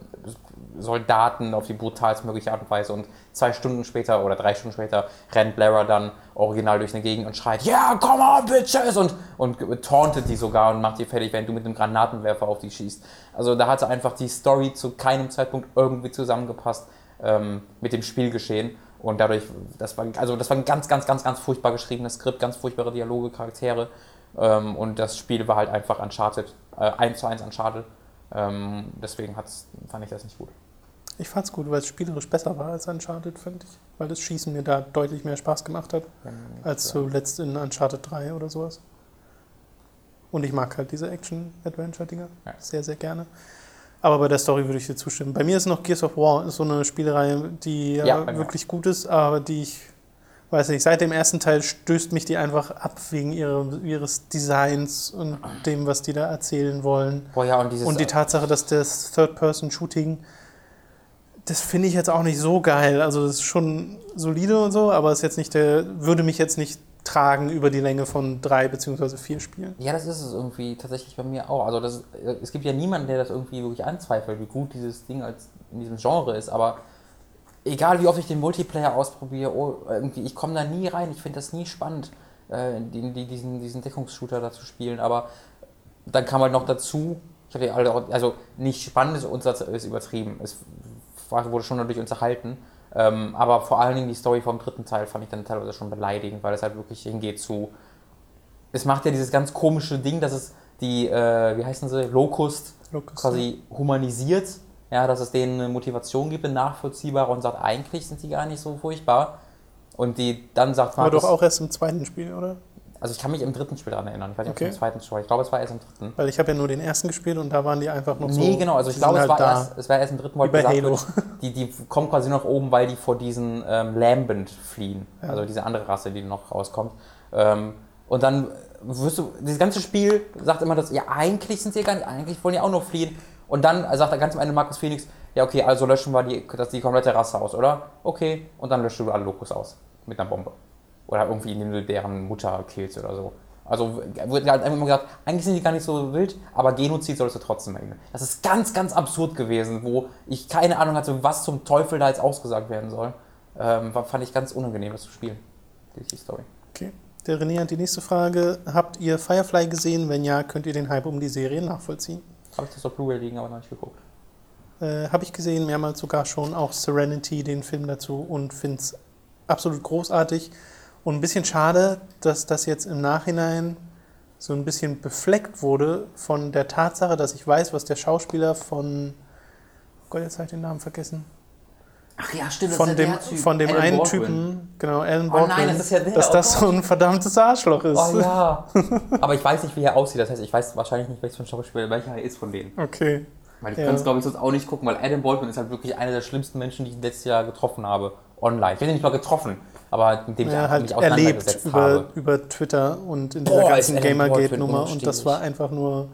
Soldaten auf die brutalstmögliche Art und Weise und zwei Stunden später oder drei Stunden später rennt Lara dann original durch eine Gegend und schreit, ja, yeah, come on, bitches! Und, und tauntet die sogar und macht die fertig, während du mit einem Granatenwerfer auf die schießt. Also da hatte einfach die Story zu keinem Zeitpunkt irgendwie zusammengepasst ähm, mit dem Spielgeschehen. Und dadurch, das war, also das war ein ganz, ganz, ganz, ganz furchtbar geschriebenes Skript, ganz furchtbare Dialoge, Charaktere. Ähm, und das Spiel war halt einfach Uncharted, äh, 1 zu 1 Uncharted. Ähm, deswegen hat's, fand ich das nicht gut. Ich fand es gut, weil es spielerisch besser war als Uncharted, finde ich. Weil das Schießen mir da deutlich mehr Spaß gemacht hat, als zuletzt in Uncharted 3 oder sowas. Und ich mag halt diese Action-Adventure-Dinger ja. sehr, sehr gerne. Aber bei der Story würde ich dir zustimmen. Bei mir ist noch Gears of War, so eine Spielereihe, die ja, wirklich gut ist, aber die ich weiß nicht, seit dem ersten Teil stößt mich die einfach ab wegen ihrer, ihres Designs und dem, was die da erzählen wollen. Boah, ja, und, dieses und die Tatsache, dass das Third-Person-Shooting, das finde ich jetzt auch nicht so geil. Also das ist schon solide und so, aber ist jetzt nicht der, würde mich jetzt nicht tragen über die Länge von drei beziehungsweise vier Spielen. Ja, das ist es irgendwie tatsächlich bei mir auch. Also das, es gibt ja niemanden, der das irgendwie wirklich anzweifelt, wie gut dieses Ding als in diesem Genre ist, aber egal wie oft ich den Multiplayer ausprobiere, oh, irgendwie, ich komme da nie rein. Ich finde das nie spannend, äh, die, die, diesen, diesen Deckungsshooter da zu spielen. Aber dann kam halt noch dazu, ich habe ja alle, also nicht spannend ist, uns ist übertrieben. Es wurde schon dadurch unterhalten. Ähm, aber vor allen Dingen die Story vom dritten Teil fand ich dann teilweise schon beleidigend, weil es halt wirklich hingeht zu. Es macht ja dieses ganz komische Ding, dass es die, äh, wie heißen sie, Locust, Locust quasi humanisiert ja, dass es denen eine Motivation gibt, eine nachvollziehbare und sagt, eigentlich sind sie gar nicht so furchtbar. Und die dann sagt Aber doch auch erst im zweiten Spiel, oder? Also ich kann mich im dritten Spiel daran erinnern. Ich weiß nicht, okay. ob es im zweiten Spiel Ich glaube, es war erst im dritten. Weil ich habe ja nur den ersten gespielt und da waren die einfach noch nee, so... Nee, genau. Also ich glaube, halt es, war erst, es war erst im dritten, wo gesagt Halo. Wird, die, die kommen quasi noch oben, weil die vor diesen ähm, Lambent fliehen. Ja. Also diese andere Rasse, die noch rauskommt. Ähm, und dann wirst du... Dieses ganze Spiel sagt immer, dass ja, eigentlich sind sie gar nicht... Eigentlich wollen die auch noch fliehen. Und dann sagt er ganz am Ende Markus Phoenix, ja okay, also löschen wir die, das, die komplette Rasse aus, oder? Okay. Und dann löschen du alle Lokus aus. Mit einer Bombe. Oder irgendwie, indem du deren Mutter killst oder so. Also wurde halt einfach immer gesagt, eigentlich sind die gar nicht so wild, aber Genozid solltest du trotzdem machen. Das ist ganz, ganz absurd gewesen, wo ich keine Ahnung hatte, was zum Teufel da jetzt ausgesagt werden soll. Ähm, fand ich ganz unangenehm, das zu spielen, die Story. Okay. Der René hat die nächste Frage. Habt ihr Firefly gesehen? Wenn ja, könnt ihr den Hype um die Serie nachvollziehen? Habe ich das auf Blu-ray liegen, aber noch nicht geguckt. Äh, Habe ich gesehen, mehrmals sogar schon, auch Serenity, den Film dazu und finde es absolut großartig. Und ein bisschen schade, dass das jetzt im Nachhinein so ein bisschen befleckt wurde von der Tatsache, dass ich weiß, was der Schauspieler von. Oh Gott, jetzt habe ich den Namen vergessen. Ach ja, stimmt. Von dem, von dem einen Baldwin. Typen, genau, Alan Baldwin, oh nein, das ist ja der, dass oh das so ein verdammtes Arschloch ist. Oh ja. Aber ich weiß nicht, wie er aussieht. Das heißt, ich weiß wahrscheinlich nicht, welcher Schauspieler welcher er ist von denen. Okay. Weil ich ja. kann es, glaube ich, sonst auch nicht gucken, weil Adam Baldwin ist halt wirklich einer der schlimmsten Menschen, die ich letztes Jahr getroffen habe. Online. Ich bin nicht mal getroffen aber mit dem ich ja, halt mich erlebt über, habe. über Twitter und in dieser Boah, ganzen Gamergate-Nummer und das war einfach nur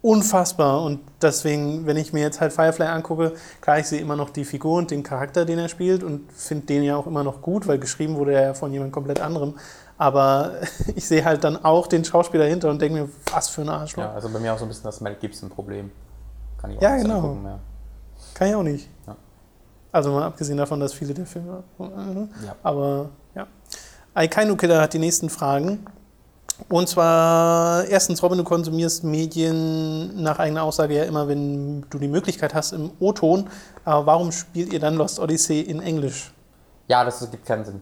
unfassbar und deswegen, wenn ich mir jetzt halt Firefly angucke, klar, ich sehe immer noch die Figur und den Charakter, den er spielt und finde den ja auch immer noch gut, weil geschrieben wurde er ja von jemand komplett anderem, aber ich sehe halt dann auch den Schauspieler hinter und denke mir, was für ein Arschloch. Ja, also bei mir auch so ein bisschen das Mel Gibson-Problem. Kann ich auch ja, genau. Angucken, ja. Kann ich auch nicht. Also mal abgesehen davon, dass viele der Filme. Ja. Aber ja. Aikainu Killer hat die nächsten Fragen. Und zwar, erstens, Robin, du konsumierst Medien nach eigener Aussage ja immer, wenn du die Möglichkeit hast, im O-Ton. Aber warum spielt ihr dann Lost Odyssey in Englisch? Ja, das gibt keinen Sinn.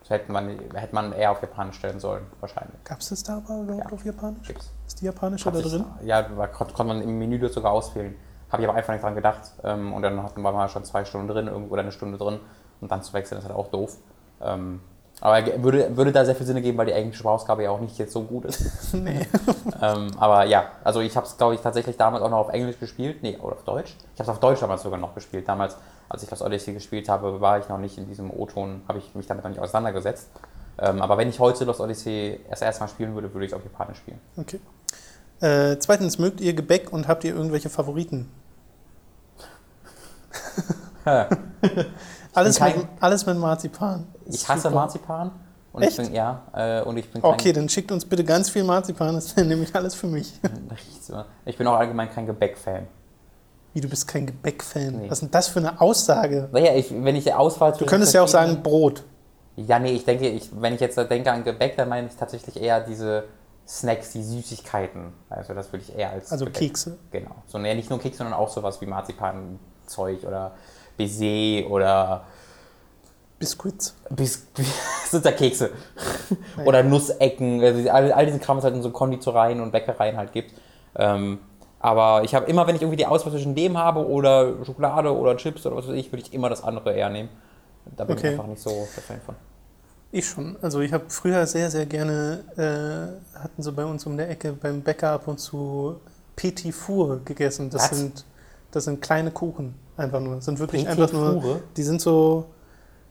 Das hätte man, hätte man eher auf Japanisch stellen sollen, wahrscheinlich. Gab es das da aber überhaupt ja. auf Japanisch? Gibt's. Ist die japanische da drin? Ja, konnte man im Menü sogar auswählen. Habe ich aber einfach nicht dran gedacht. Ähm, und dann hatten wir mal schon zwei Stunden drin irgendwo oder eine Stunde drin. Und dann zu wechseln ist halt auch doof. Ähm, aber würde, würde da sehr viel Sinn geben, weil die englische Sprachausgabe ja auch nicht jetzt so gut ist. nee. ähm, aber ja, also ich habe es, glaube ich, tatsächlich damals auch noch auf Englisch gespielt. Nee, oder auf Deutsch. Ich habe es auf Deutsch damals sogar noch gespielt. Damals, als ich das Odyssey gespielt habe, war ich noch nicht in diesem O-Ton, habe ich mich damit noch nicht auseinandergesetzt. Ähm, aber wenn ich heute Lost Odyssey erst erstmal spielen würde, würde ich es auf Japanisch spielen. Okay. Äh, zweitens, mögt ihr Gebäck und habt ihr irgendwelche Favoriten? alles, kein, mit, alles mit Marzipan. Ich hasse Super. Marzipan. Und Echt? Ich bin, ja, äh, und ich bin Okay, dann schickt uns bitte ganz viel Marzipan, das ist nämlich alles für mich. Ich bin auch allgemein kein Gebäck-Fan. Wie, du bist kein Gebäck-Fan? Nee. Was ist denn das für eine Aussage? Naja, ich, wenn ich Auswahl Du könntest ja auch sagen Brot. Ja, nee, ich denke, ich, wenn ich jetzt denke an Gebäck, dann meine ich tatsächlich eher diese Snacks, die Süßigkeiten. Also das würde ich eher als Also Gebäck. Kekse? Genau. So, nee, nicht nur Kekse, sondern auch sowas wie Marzipan, Zeug oder Baiser oder Biskuits. Bis, sind da Kekse. Ja. Oder Nussecken. Also all, all diese Kram, was halt in so Konditoreien und Bäckereien halt gibt. Ähm, aber ich habe immer, wenn ich irgendwie die Auswahl zwischen dem habe oder Schokolade oder Chips oder was weiß ich, würde ich immer das andere eher nehmen. Da bin okay. ich einfach nicht so der Fan von. Ich schon. Also ich habe früher sehr, sehr gerne, äh, hatten sie bei uns um der Ecke beim Bäcker ab und zu Petit Four gegessen. Das sind, das sind kleine Kuchen. Einfach nur. Das sind wirklich Petit einfach nur. Die sind so,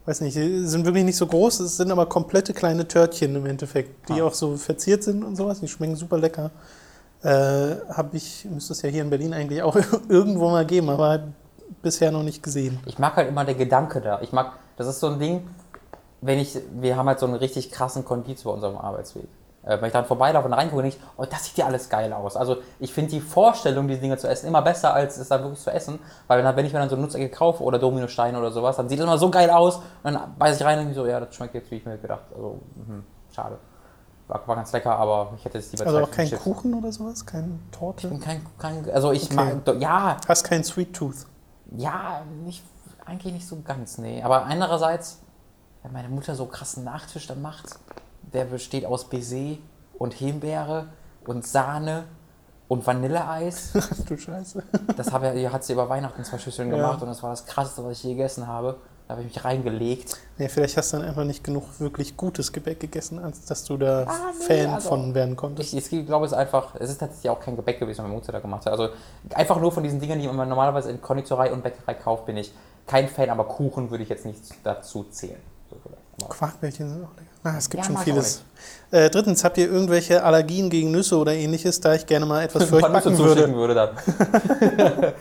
weiß nicht, die sind wirklich nicht so groß, es sind aber komplette kleine Törtchen im Endeffekt, die ah. auch so verziert sind und sowas. Die schmecken super lecker. Äh, habe ich, müsste es ja hier in Berlin eigentlich auch irgendwo mal geben, aber bisher noch nicht gesehen. Ich mag halt immer der Gedanke da. Ich mag, das ist so ein Ding, wenn ich, wir haben halt so einen richtig krassen Kondiz bei unserem Arbeitsweg. Äh, wenn ich dann vorbeilaufe und reingucke, denke ich, oh, das sieht ja alles geil aus. Also ich finde die Vorstellung, diese Dinge zu essen, immer besser, als es dann wirklich zu essen. Weil dann, wenn ich mir dann so eine Nutzecke kaufe oder Dominosteine oder sowas, dann sieht das immer so geil aus. Und dann beiße ich rein und denke so, ja, das schmeckt jetzt, wie ich mir gedacht. Also, mh, schade. War, war, ganz lecker, aber ich hätte jetzt lieber Also auch kein Chips. Kuchen oder sowas? Keine Torte? Ich bin kein, kein also ich okay. mag, ja. Hast kein Sweet Tooth? Ja, nicht, eigentlich nicht so ganz, nee. Aber andererseits, wenn meine Mutter so krassen Nachtisch dann macht, der besteht aus Baiser und Himbeere und Sahne und Vanilleeis. du Scheiße. Das habe, hat sie über Weihnachten zwei Schüsseln gemacht ja. und das war das krasseste, was ich je gegessen habe. Da habe ich mich reingelegt. Ja, vielleicht hast du dann einfach nicht genug wirklich gutes Gebäck gegessen, als dass du da ah, nee, Fan also von werden konntest. Ich, ich glaube, es ist einfach, es ist tatsächlich auch kein Gebäck gewesen, was mein Mutter da gemacht hat. Also einfach nur von diesen Dingen, die man normalerweise in Konditorei und Bäckerei kauft, bin ich kein Fan, aber Kuchen würde ich jetzt nicht dazu zählen. So Quarkbällchen sind auch lecker. Na, es gibt ja, schon vieles. Äh, drittens, habt ihr irgendwelche Allergien gegen Nüsse oder ähnliches, da ich gerne mal etwas für euch backen würde? würde dann.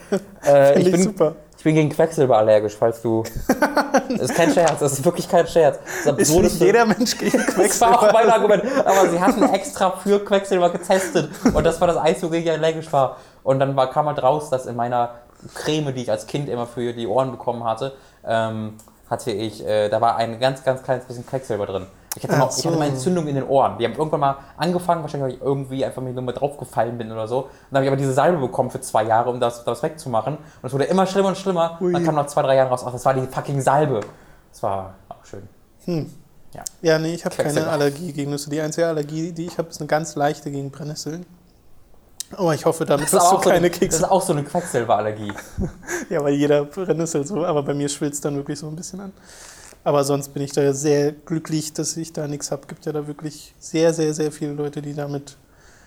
äh, ich, bin, super. ich bin gegen Quecksilber allergisch, falls du... das ist kein Scherz, das ist wirklich kein Scherz. Das ist, nicht jeder Mensch gegen Quecksilber. das war auch mein Argument. Aber sie hatten extra für Quecksilber getestet und das war das Einzige, wogegen ich allergisch war. Und dann war, kam halt raus, dass in meiner Creme, die ich als Kind immer für die Ohren bekommen hatte, ähm, hatte ich, äh, da war ein ganz, ganz kleines bisschen Quecksilber drin. Ich hatte, noch, so. ich hatte mal Entzündung in den Ohren. Die haben irgendwann mal angefangen, wahrscheinlich weil ich irgendwie einfach mir nur mal draufgefallen bin oder so. Und dann habe ich aber diese Salbe bekommen für zwei Jahre, um das, das wegzumachen. Und es wurde immer schlimmer und schlimmer. Ui. Dann kam nach zwei, drei Jahren raus, ach, das war die fucking Salbe. Das war auch schön. Hm. Ja. ja, nee, ich habe keine Allergie gegen Nüsse. Die einzige Allergie, die ich habe, ist eine ganz leichte gegen Brennnesseln. Aber ich hoffe, damit hast du keine so Kekse. Das ist auch so eine Quecksilberallergie. ja, weil jeder Brennnessel so, aber bei mir schwillt dann wirklich so ein bisschen an. Aber sonst bin ich da sehr glücklich, dass ich da nichts habe. Gibt ja da wirklich sehr, sehr, sehr viele Leute, die damit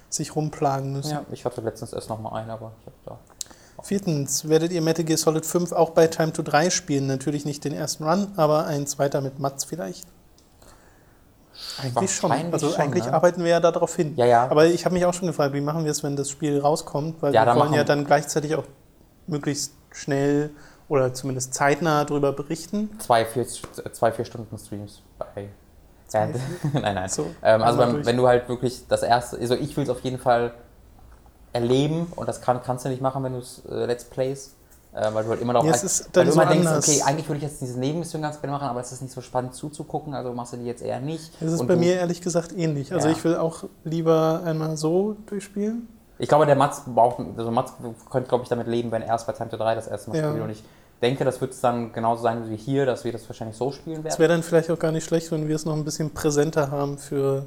sich rumplagen müssen. Ja, ich hatte letztens erst noch mal einen, aber ich habe da. Viertens, werdet ihr Metal Gear Solid 5 auch bei Time to 3 spielen? Natürlich nicht den ersten Run, aber ein zweiter mit Mats vielleicht? Eigentlich schon. Also schon, eigentlich ne? arbeiten wir ja darauf hin. Ja, ja. Aber ich habe mich auch schon gefragt, wie machen wir es, wenn das Spiel rauskommt? Weil ja, wir wollen ja dann gleichzeitig auch möglichst schnell oder zumindest zeitnah darüber berichten. Zwei, vier, zwei, vier Stunden Streams bei. Ja, nein, nein. So, ähm, also beim, wenn du halt wirklich das erste, also ich will es auf jeden Fall erleben und das kann, kannst du nicht machen, wenn du es äh, Let's Plays, äh, weil du halt immer noch ja, halt, weil du so immer denkst, okay, eigentlich würde ich jetzt diese Nebenmission ganz gerne machen, aber es ist nicht so spannend zuzugucken, also machst du die jetzt eher nicht. Das ist bei mir ehrlich gesagt ähnlich. Also ja. ich will auch lieber einmal so durchspielen ich glaube, der Mats braucht, also Mats könnte, glaube ich, damit leben, wenn er erst bei Time to 3 das erste Mal ja. spielt. Und ich denke, das wird es dann genauso sein wie hier, dass wir das wahrscheinlich so spielen werden. Es wäre dann vielleicht auch gar nicht schlecht, wenn wir es noch ein bisschen präsenter haben für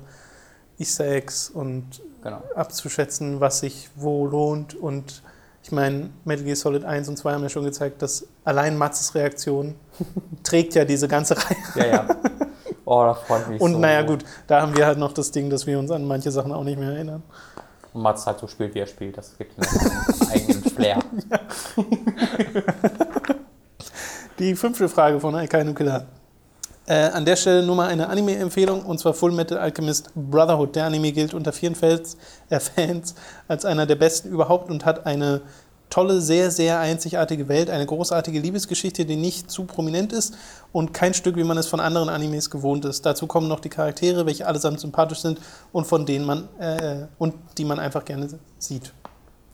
Easter Eggs und genau. abzuschätzen, was sich wo lohnt. Und ich meine, Metal Gear Solid 1 und 2 haben ja schon gezeigt, dass allein Matzes Reaktion trägt ja diese ganze Reihe. Ja, ja. Oh, das freut mich Und so. naja, gut, da haben wir halt noch das Ding, dass wir uns an manche Sachen auch nicht mehr erinnern. Mats halt so spielt, wie er spielt. Das gibt einen eigenen Flair. Die fünfte Frage von Alkaino Killer. Äh, an der Stelle nur mal eine Anime-Empfehlung und zwar Full Metal Alchemist Brotherhood. Der Anime gilt unter vielen Fans, äh, Fans als einer der besten überhaupt und hat eine tolle, sehr, sehr einzigartige Welt, eine großartige Liebesgeschichte, die nicht zu prominent ist und kein Stück, wie man es von anderen Animes gewohnt ist. Dazu kommen noch die Charaktere, welche allesamt sympathisch sind und von denen man äh, und die man einfach gerne sieht,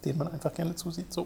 denen man einfach gerne zusieht. So,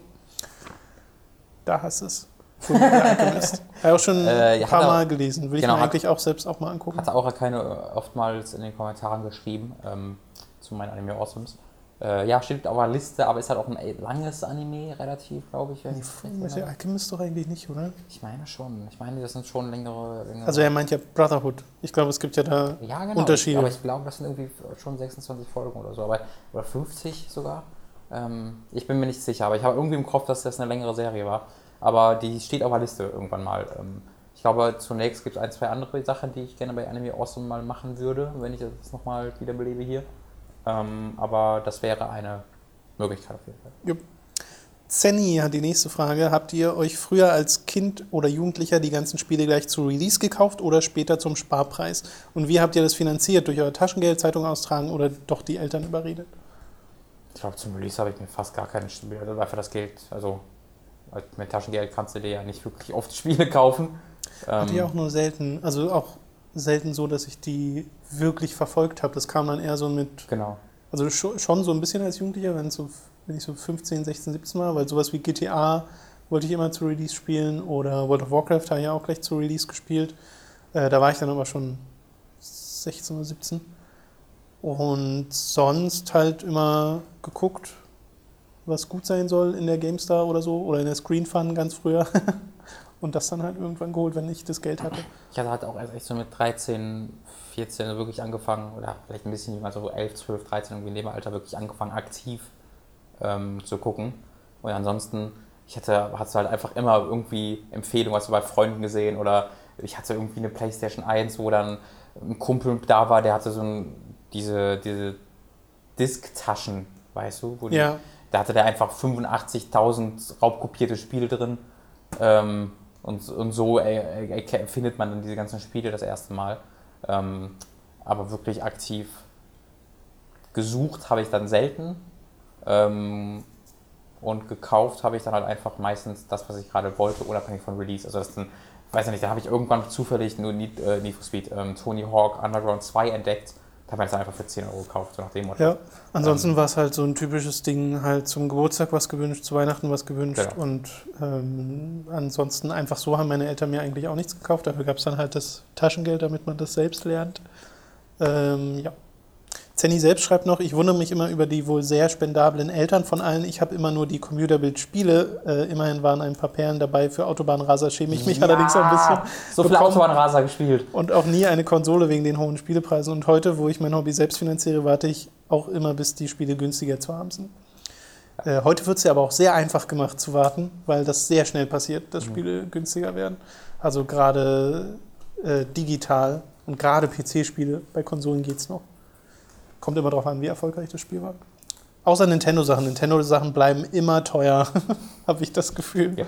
da hast du es. Habe ich auch schon äh, ein paar Mal auch, gelesen. Würde genau, ich mir eigentlich auch selbst auch mal angucken. Hatte auch keine oftmals in den Kommentaren geschrieben ähm, zu meinen Anime Awesomes. Äh, ja, steht auf der Liste, aber ist halt auch ein langes Anime, relativ, glaube ich. Nee, Metal Alchemist doch eigentlich nicht, oder? Ich meine schon. Ich meine, das sind schon längere, längere. Also er meint ja Brotherhood. Ich glaube, es gibt ja da ja, genau. Unterschiede. Aber ich glaube, das sind irgendwie schon 26 Folgen oder so. Aber, oder 50 sogar. Ähm, ich bin mir nicht sicher, aber ich habe irgendwie im Kopf, dass das eine längere Serie war. Aber die steht auf der Liste irgendwann mal. Ähm, ich glaube, zunächst gibt es ein, zwei andere Sachen, die ich gerne bei Anime Awesome mal machen würde, wenn ich das nochmal wiederbelebe hier. Ähm, aber das wäre eine Möglichkeit auf jeden Fall. Jupp. Zenny hat die nächste Frage. Habt ihr euch früher als Kind oder Jugendlicher die ganzen Spiele gleich zu Release gekauft oder später zum Sparpreis? Und wie habt ihr das finanziert? Durch euer Taschengeld, Zeitung austragen oder doch die Eltern überredet? Ich glaube, zum Release habe ich mir fast gar keine Spiele, also einfach das Geld. Also mit Taschengeld kannst du dir ja nicht wirklich oft Spiele kaufen. Hatte ich ähm, auch nur selten. Also auch selten so, dass ich die wirklich verfolgt habe. Das kam dann eher so mit. Genau. Also schon so ein bisschen als Jugendlicher, wenn, so, wenn ich so 15, 16, 17 war, weil sowas wie GTA wollte ich immer zu Release spielen oder World of Warcraft habe ich auch gleich zu Release gespielt. Äh, da war ich dann aber schon 16 oder 17. Und sonst halt immer geguckt, was gut sein soll in der GameStar oder so oder in der Screen Fun ganz früher. und das dann halt irgendwann geholt, wenn ich das Geld hatte. Ich hatte halt auch erst echt so mit 13, 14 wirklich angefangen, oder vielleicht ein bisschen jünger, so 11, 12, 13, irgendwie in dem Alter wirklich angefangen, aktiv ähm, zu gucken. Und ansonsten, ich hatte, hatte halt einfach immer irgendwie Empfehlungen, was bei Freunden gesehen oder ich hatte irgendwie eine Playstation 1, wo dann ein Kumpel da war, der hatte so ein, diese, diese Disktaschen, weißt du? Die, ja. Da hatte der einfach 85.000 raubkopierte Spiele drin. Ähm, und, und so äh, äh, findet man dann diese ganzen Spiele das erste Mal. Ähm, aber wirklich aktiv gesucht habe ich dann selten. Ähm, und gekauft habe ich dann halt einfach meistens das, was ich gerade wollte, unabhängig von Release. Also das dann, weiß ich nicht, da habe ich irgendwann zufällig nur Need, äh, Need for Speed, ähm, Tony Hawk Underground 2 entdeckt da habe ich das einfach für 10 Euro gekauft, so nach dem Motto. Ja, ansonsten ähm, war es halt so ein typisches Ding, halt zum Geburtstag was gewünscht, zu Weihnachten was gewünscht genau. und ähm, ansonsten einfach so haben meine Eltern mir eigentlich auch nichts gekauft. Dafür gab es dann halt das Taschengeld, damit man das selbst lernt. Ähm, ja. Zenny selbst schreibt noch, ich wundere mich immer über die wohl sehr spendablen Eltern von allen. Ich habe immer nur die Computerbild-Spiele. Äh, immerhin waren ein paar Perlen dabei. Für Autobahnraser schäme ich mich ja, allerdings ein bisschen. So viele Autobahnraser gespielt. Und auch nie eine Konsole wegen den hohen Spielepreisen. Und heute, wo ich mein Hobby selbst finanziere, warte ich auch immer, bis die Spiele günstiger zu haben sind. Äh, heute wird es ja aber auch sehr einfach gemacht zu warten, weil das sehr schnell passiert, dass mhm. Spiele günstiger werden. Also gerade äh, digital und gerade PC-Spiele. Bei Konsolen geht es noch. Kommt immer darauf an, wie erfolgreich das Spiel war. Außer Nintendo-Sachen. Nintendo-Sachen bleiben immer teuer, habe ich das Gefühl. Ja.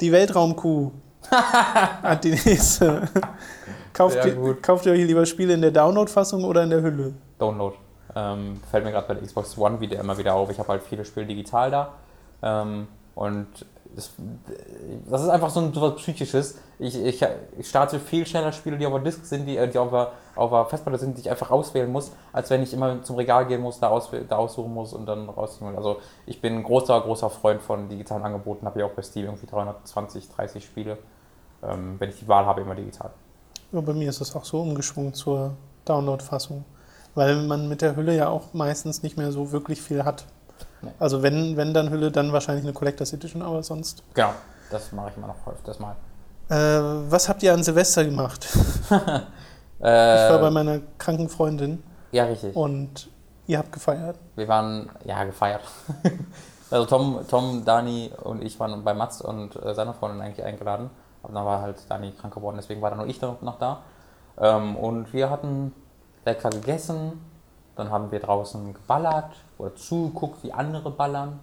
Die Weltraumkuh hat die nächste. kauft, ihr, kauft ihr euch lieber Spiele in der Download-Fassung oder in der Hülle? Download. Ähm, fällt mir gerade bei der Xbox One wieder immer wieder auf. Ich habe halt viele Spiele digital da. Ähm, und das, das, ist einfach so ein was Psychisches. Ich, ich, ich, starte viel schneller Spiele, die auf der Disk sind, die, die auf, der, auf der Festplatte sind, die ich einfach auswählen muss, als wenn ich immer zum Regal gehen muss, da, aus, da aussuchen muss und dann rausziehen Also ich bin ein großer, großer Freund von digitalen Angeboten, habe ja auch bei Steam irgendwie 320, 30 Spiele. Ähm, wenn ich die Wahl habe, immer digital. Ja, bei mir ist es auch so umgeschwungen zur Download-Fassung, weil man mit der Hülle ja auch meistens nicht mehr so wirklich viel hat. Nee. Also wenn, wenn dann Hülle, dann wahrscheinlich eine Collectors Edition, aber sonst. Genau, das mache ich immer noch öfters mal. Äh, was habt ihr an Silvester gemacht? äh, ich war bei meiner kranken Freundin. Ja, richtig. Und ihr habt gefeiert? Wir waren, ja, gefeiert. also Tom, Tom, Dani und ich waren bei Mats und äh, seiner Freundin eigentlich eingeladen. Aber dann war halt Dani krank geworden, deswegen war dann nur ich noch da. Ähm, und wir hatten lecker gegessen, dann haben wir draußen geballert oder zugeguckt, wie andere ballern.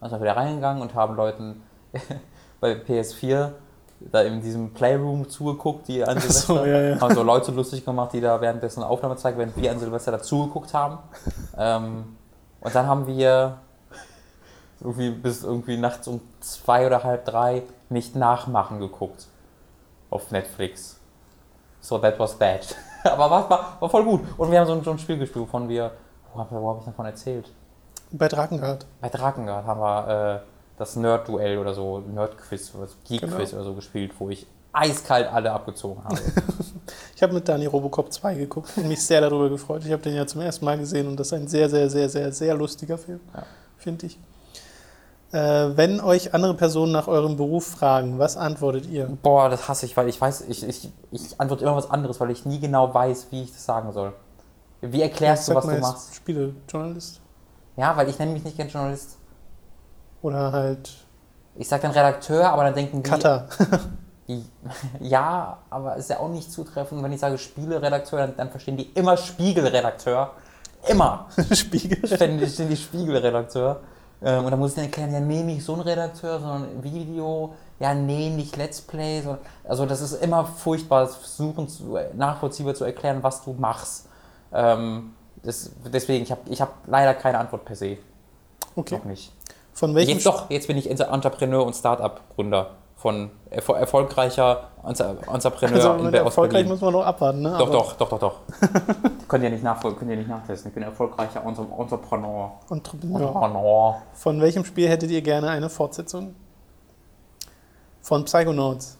Dann sind wir wieder reingegangen und haben Leuten bei PS4 da in diesem Playroom zugeguckt, die an Silvester so, ja, ja. haben so Leute lustig gemacht, die da währenddessen Aufnahme zeigen, während wir an Silvester da zugeguckt haben. ähm, und dann haben wir irgendwie bis irgendwie nachts um zwei oder halb drei nicht nachmachen geguckt auf Netflix. So that was that. Aber war, war, war voll gut. Und wir haben so ein, so ein Spiel gespielt, wovon wir. Wo habe hab ich davon erzählt? Bei Drakengard. Bei Drakengard haben wir äh, das Nerd-Duell oder so, Nerd-Quiz, Geek-Quiz genau. oder so gespielt, wo ich eiskalt alle abgezogen habe. ich habe mit Dani Robocop 2 geguckt und mich sehr darüber gefreut. Ich habe den ja zum ersten Mal gesehen und das ist ein sehr, sehr, sehr, sehr, sehr lustiger Film, ja. finde ich. Äh, wenn euch andere Personen nach eurem Beruf fragen, was antwortet ihr? Boah, das hasse ich, weil ich weiß, ich, ich, ich antworte immer was anderes, weil ich nie genau weiß, wie ich das sagen soll. Wie erklärst ja, du, was du machst? Spielejournalist. Ja, weil ich nenne mich nicht gern Journalist. Oder halt. Ich sag dann Redakteur, aber dann denken die. Cutter. ja, aber ist ja auch nicht zutreffend. Wenn ich sage Spieleredakteur, dann, dann verstehen die immer Spiegelredakteur. Immer. Spiegelredakteur. Stehen die Spiegelredakteur. Ähm, und da muss ich dann erklären, ja, nee, nicht so ein Redakteur, sondern Video, ja, nee, nicht Let's Play. Sondern, also das ist immer furchtbar, versuchen zu, nachvollziehbar zu erklären, was du machst. Ähm, das, deswegen, ich habe ich hab leider keine Antwort per se. Okay. Noch nicht. Von welchem jetzt doch, jetzt bin ich Entrepreneur und Startup-Gründer von erfol erfolgreicher Entrepreneur also in Erfolgreich muss man noch abwarten, ne? Doch, doch, doch, doch, doch. können ja nicht nachfolgen, können ja nicht nachtesten. Ich bin erfolgreicher Entrepreneur. Entrepreneur. Entrepreneur. Von welchem Spiel hättet ihr gerne eine Fortsetzung? Von Psychonauts.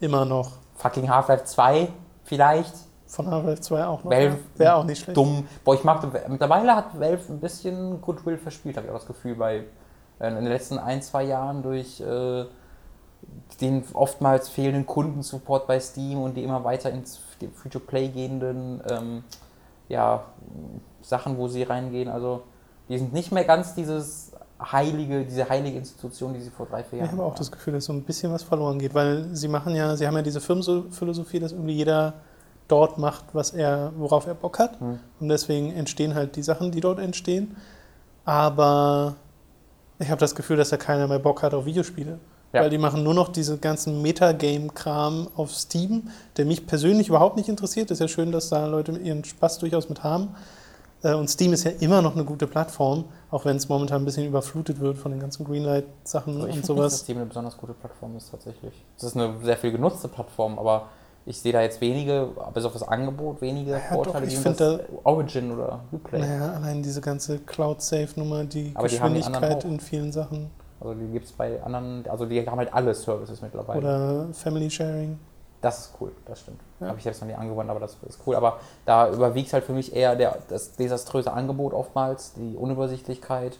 Immer noch. Fucking Half-Life 2 vielleicht. Von Half-Life 2 auch noch. Valve wäre auch nicht schlecht. Dumm. Boah, ich mag, mittlerweile hat Valve ein bisschen Goodwill verspielt, habe ich auch das Gefühl, bei äh, in den letzten ein, zwei Jahren durch äh, den oftmals fehlenden Kundensupport bei Steam und die immer weiter ins Free-to-Play gehenden ähm, ja, Sachen, wo sie reingehen. Also die sind nicht mehr ganz dieses heilige, diese heilige Institution, die sie vor drei, vier Jahren Ich habe auch das Gefühl, dass so ein bisschen was verloren geht, weil sie machen ja, sie haben ja diese Firmenphilosophie, dass irgendwie jeder dort macht, was er, worauf er Bock hat. Mhm. Und deswegen entstehen halt die Sachen, die dort entstehen. Aber ich habe das Gefühl, dass da keiner mehr Bock hat auf Videospiele. Ja. Weil die machen nur noch diese ganzen Metagame-Kram auf Steam, der mich persönlich überhaupt nicht interessiert. Ist ja schön, dass da Leute ihren Spaß durchaus mit haben. Äh, und Steam ist ja immer noch eine gute Plattform, auch wenn es momentan ein bisschen überflutet wird von den ganzen Greenlight-Sachen also und sowas. Nicht, dass Steam eine besonders gute Plattform ist tatsächlich. Es ist eine sehr viel genutzte Plattform, aber ich sehe da jetzt wenige, bis auf das Angebot, wenige ja, Vorteile, wie das Origin oder Uplay. Naja, allein diese ganze Cloud-Safe-Nummer, die aber Geschwindigkeit die in vielen Sachen. Also die gibt es bei anderen, also die haben halt alle Services mittlerweile. Oder Family Sharing. Das ist cool, das stimmt. Ja. Habe ich jetzt noch nie angewandt, aber das ist cool. Aber da überwiegt halt für mich eher der, das desaströse Angebot oftmals, die Unübersichtlichkeit.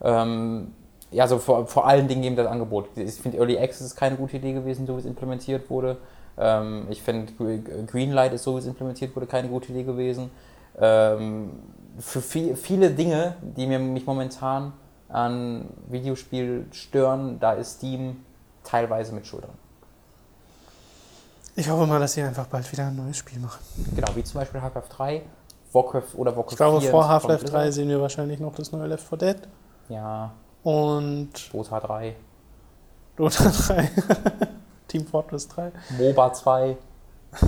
Ähm, ja, so vor, vor allen Dingen eben das Angebot. Ich finde, Early Access ist keine gute Idee gewesen, so wie es implementiert wurde. Ähm, ich finde, Greenlight ist so, wie es implementiert wurde, keine gute Idee gewesen. Ähm, für viel, viele Dinge, die mir, mich momentan an Videospiel stören, da ist Steam teilweise mit Schuld dran. Ich hoffe mal, dass sie einfach bald wieder ein neues Spiel machen. Genau, wie zum Beispiel Half-Life 3, Warcraft oder Warcraft 4. Ich glaube, vor Half-Life 3 sehen wir wahrscheinlich noch das neue Left 4 Dead. Ja. Und. Dota 3. Dota 3. Team Fortress 3. MOBA 2.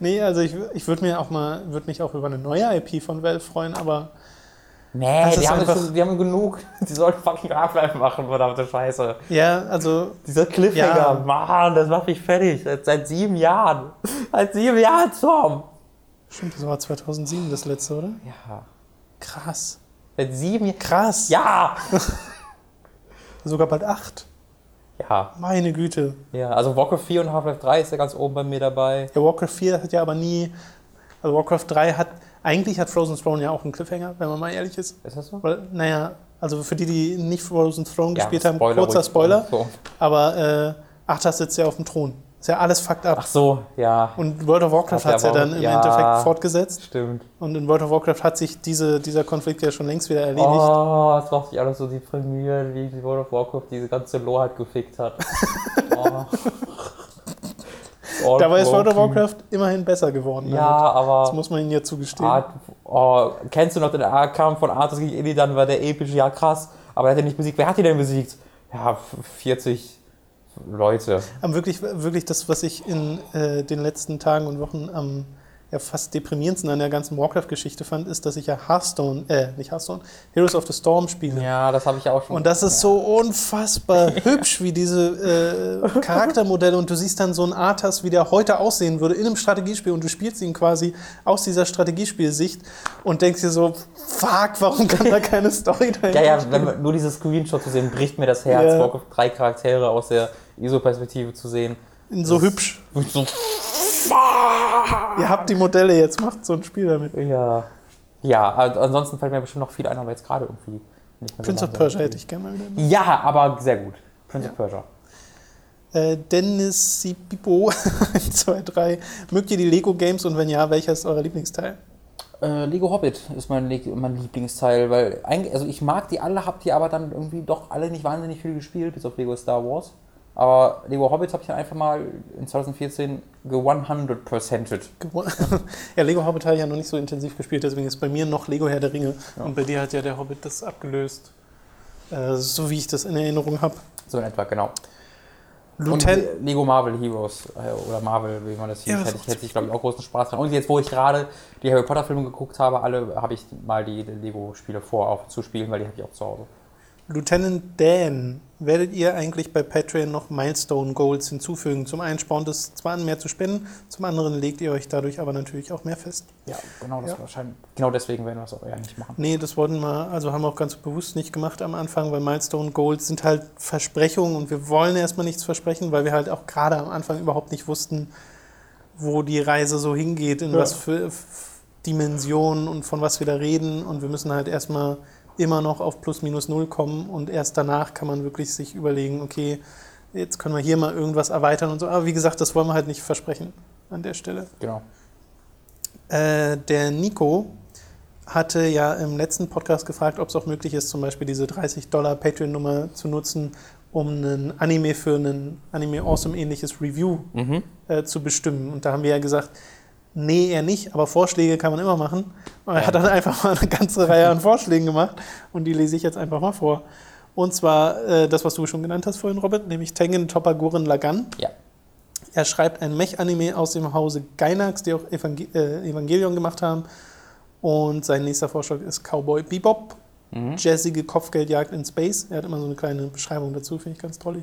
nee, also ich, ich würde mir auch mal, würde mich auch über eine neue IP von Valve freuen, aber. Nee, die haben, schon, die haben genug. Die sollten fucking Half-Life machen, verdammte Scheiße. Ja, also. Dieser Cliffhanger, ja. Mann, das macht mich fertig. Seit, seit sieben Jahren. Seit sieben Jahren, Tom. Stimmt, das war 2007 das letzte, oder? Ja. Krass. Seit sieben Jahren. Krass. Ja. Sogar bald acht. Ja. Meine Güte. Ja, also Warcraft 4 und Half-Life 3 ist ja ganz oben bei mir dabei. Ja, Warcraft 4 hat ja aber nie. Also Warcraft 3 hat. Eigentlich hat Frozen Throne ja auch einen Cliffhanger, wenn man mal ehrlich ist. Ist das so? Weil, naja, also für die, die nicht Frozen Throne ja, gespielt haben, kurzer Spoiler. So. Aber äh, Arthas sitzt ja auf dem Thron. Ist ja alles fucked up. Ach so, ja. Und World of Warcraft hat es ja dann im ja, Endeffekt fortgesetzt. Stimmt. Und in World of Warcraft hat sich diese, dieser Konflikt ja schon längst wieder erledigt. Oh, es macht sich alles so deprimiert, wie World of Warcraft diese ganze Lore halt gefickt hat. oh. Dabei ist World of Warcraft immerhin besser geworden. Ja, halt. aber. Das muss man ihnen ja zugestehen. Art, oh, kennst du noch den Kampf von Arthas gegen Illidan? War der episch? Ja, krass. Aber er hat ihn nicht besiegt. Wer hat ihn denn besiegt? Ja, 40 Leute. Aber wirklich, wirklich das, was ich in äh, den letzten Tagen und Wochen am ja, fast deprimierendsten an der ganzen Warcraft-Geschichte fand, ist, dass ich ja Hearthstone, äh, nicht Hearthstone, Heroes of the Storm spiele. Ja, das habe ich auch schon. Und das ist so unfassbar hübsch, wie diese äh, Charaktermodelle und du siehst dann so einen Arthas, wie der heute aussehen würde in einem Strategiespiel und du spielst ihn quasi aus dieser Strategiespielsicht und denkst dir so, fuck, warum kann da keine Story dahinter Ja, ja, wenn nur dieses Screenshot zu sehen, bricht mir das Herz, ja. Warcraft drei Charaktere aus der ISO-Perspektive zu sehen. So hübsch. So Ihr habt die Modelle, jetzt macht so ein Spiel damit. Ja. Ja, ansonsten fällt mir bestimmt noch viel ein, aber jetzt gerade irgendwie nicht mehr Prince so of Persia hätte ich gerne mal wieder. Ja, aber sehr gut. Prince ja. of Persia. Äh, Dennis Sipipo, 1, 2, 3. Mögt ihr die Lego Games und wenn ja, welcher ist euer Lieblingsteil? Äh, Lego Hobbit ist mein, mein Lieblingsteil, weil eigentlich, also ich mag die alle, hab die aber dann irgendwie doch alle nicht wahnsinnig viel gespielt, bis auf Lego Star Wars. Aber Lego Hobbit habe ich dann einfach mal in 2014 ge 100%ed. ja, Lego Hobbit habe ich ja noch nicht so intensiv gespielt, deswegen ist bei mir noch Lego Herr der Ringe. Ja. Und bei dir hat ja der Hobbit das abgelöst. Äh, so wie ich das in Erinnerung habe. So in etwa, genau. Luten Lego Marvel Heroes äh, oder Marvel, wie man das hieß, ja, hätte, ich, hätte ich glaube ich auch großen Spaß dran. Und jetzt, wo ich gerade die Harry Potter Filme geguckt habe, alle habe ich mal die Lego-Spiele vor, auch zu spielen, weil die habe ich auch zu Hause. Lieutenant Dan, werdet ihr eigentlich bei Patreon noch Milestone Goals hinzufügen? Zum einen spornt es zwar an, mehr zu spenden, zum anderen legt ihr euch dadurch aber natürlich auch mehr fest. Ja, genau, das ja. wahrscheinlich. Genau deswegen werden wir es auch eher nicht machen. Nee, das wollten wir, also haben wir auch ganz bewusst nicht gemacht am Anfang, weil Milestone Goals sind halt Versprechungen und wir wollen erstmal nichts versprechen, weil wir halt auch gerade am Anfang überhaupt nicht wussten, wo die Reise so hingeht, in ja. was für Dimensionen und von was wir da reden und wir müssen halt erstmal immer noch auf plus minus null kommen und erst danach kann man wirklich sich überlegen, okay, jetzt können wir hier mal irgendwas erweitern und so. Aber wie gesagt, das wollen wir halt nicht versprechen an der Stelle. Genau. Äh, der Nico hatte ja im letzten Podcast gefragt, ob es auch möglich ist, zum Beispiel diese 30 Dollar Patreon-Nummer zu nutzen, um einen Anime für ein Anime Awesome ähnliches Review mhm. äh, zu bestimmen. Und da haben wir ja gesagt, nee, eher nicht, aber Vorschläge kann man immer machen. Und er hat dann einfach mal eine ganze Reihe an Vorschlägen gemacht und die lese ich jetzt einfach mal vor. Und zwar äh, das, was du schon genannt hast vorhin, Robert, nämlich Tengen Topper Gurren Lagan. Ja. Er schreibt ein Mech-Anime aus dem Hause Gainax, die auch Evangel äh, Evangelion gemacht haben. Und sein nächster Vorschlag ist Cowboy Bebop. Mhm. Jazzige Kopfgeldjagd in Space. Er hat immer so eine kleine Beschreibung dazu, finde ich ganz toll.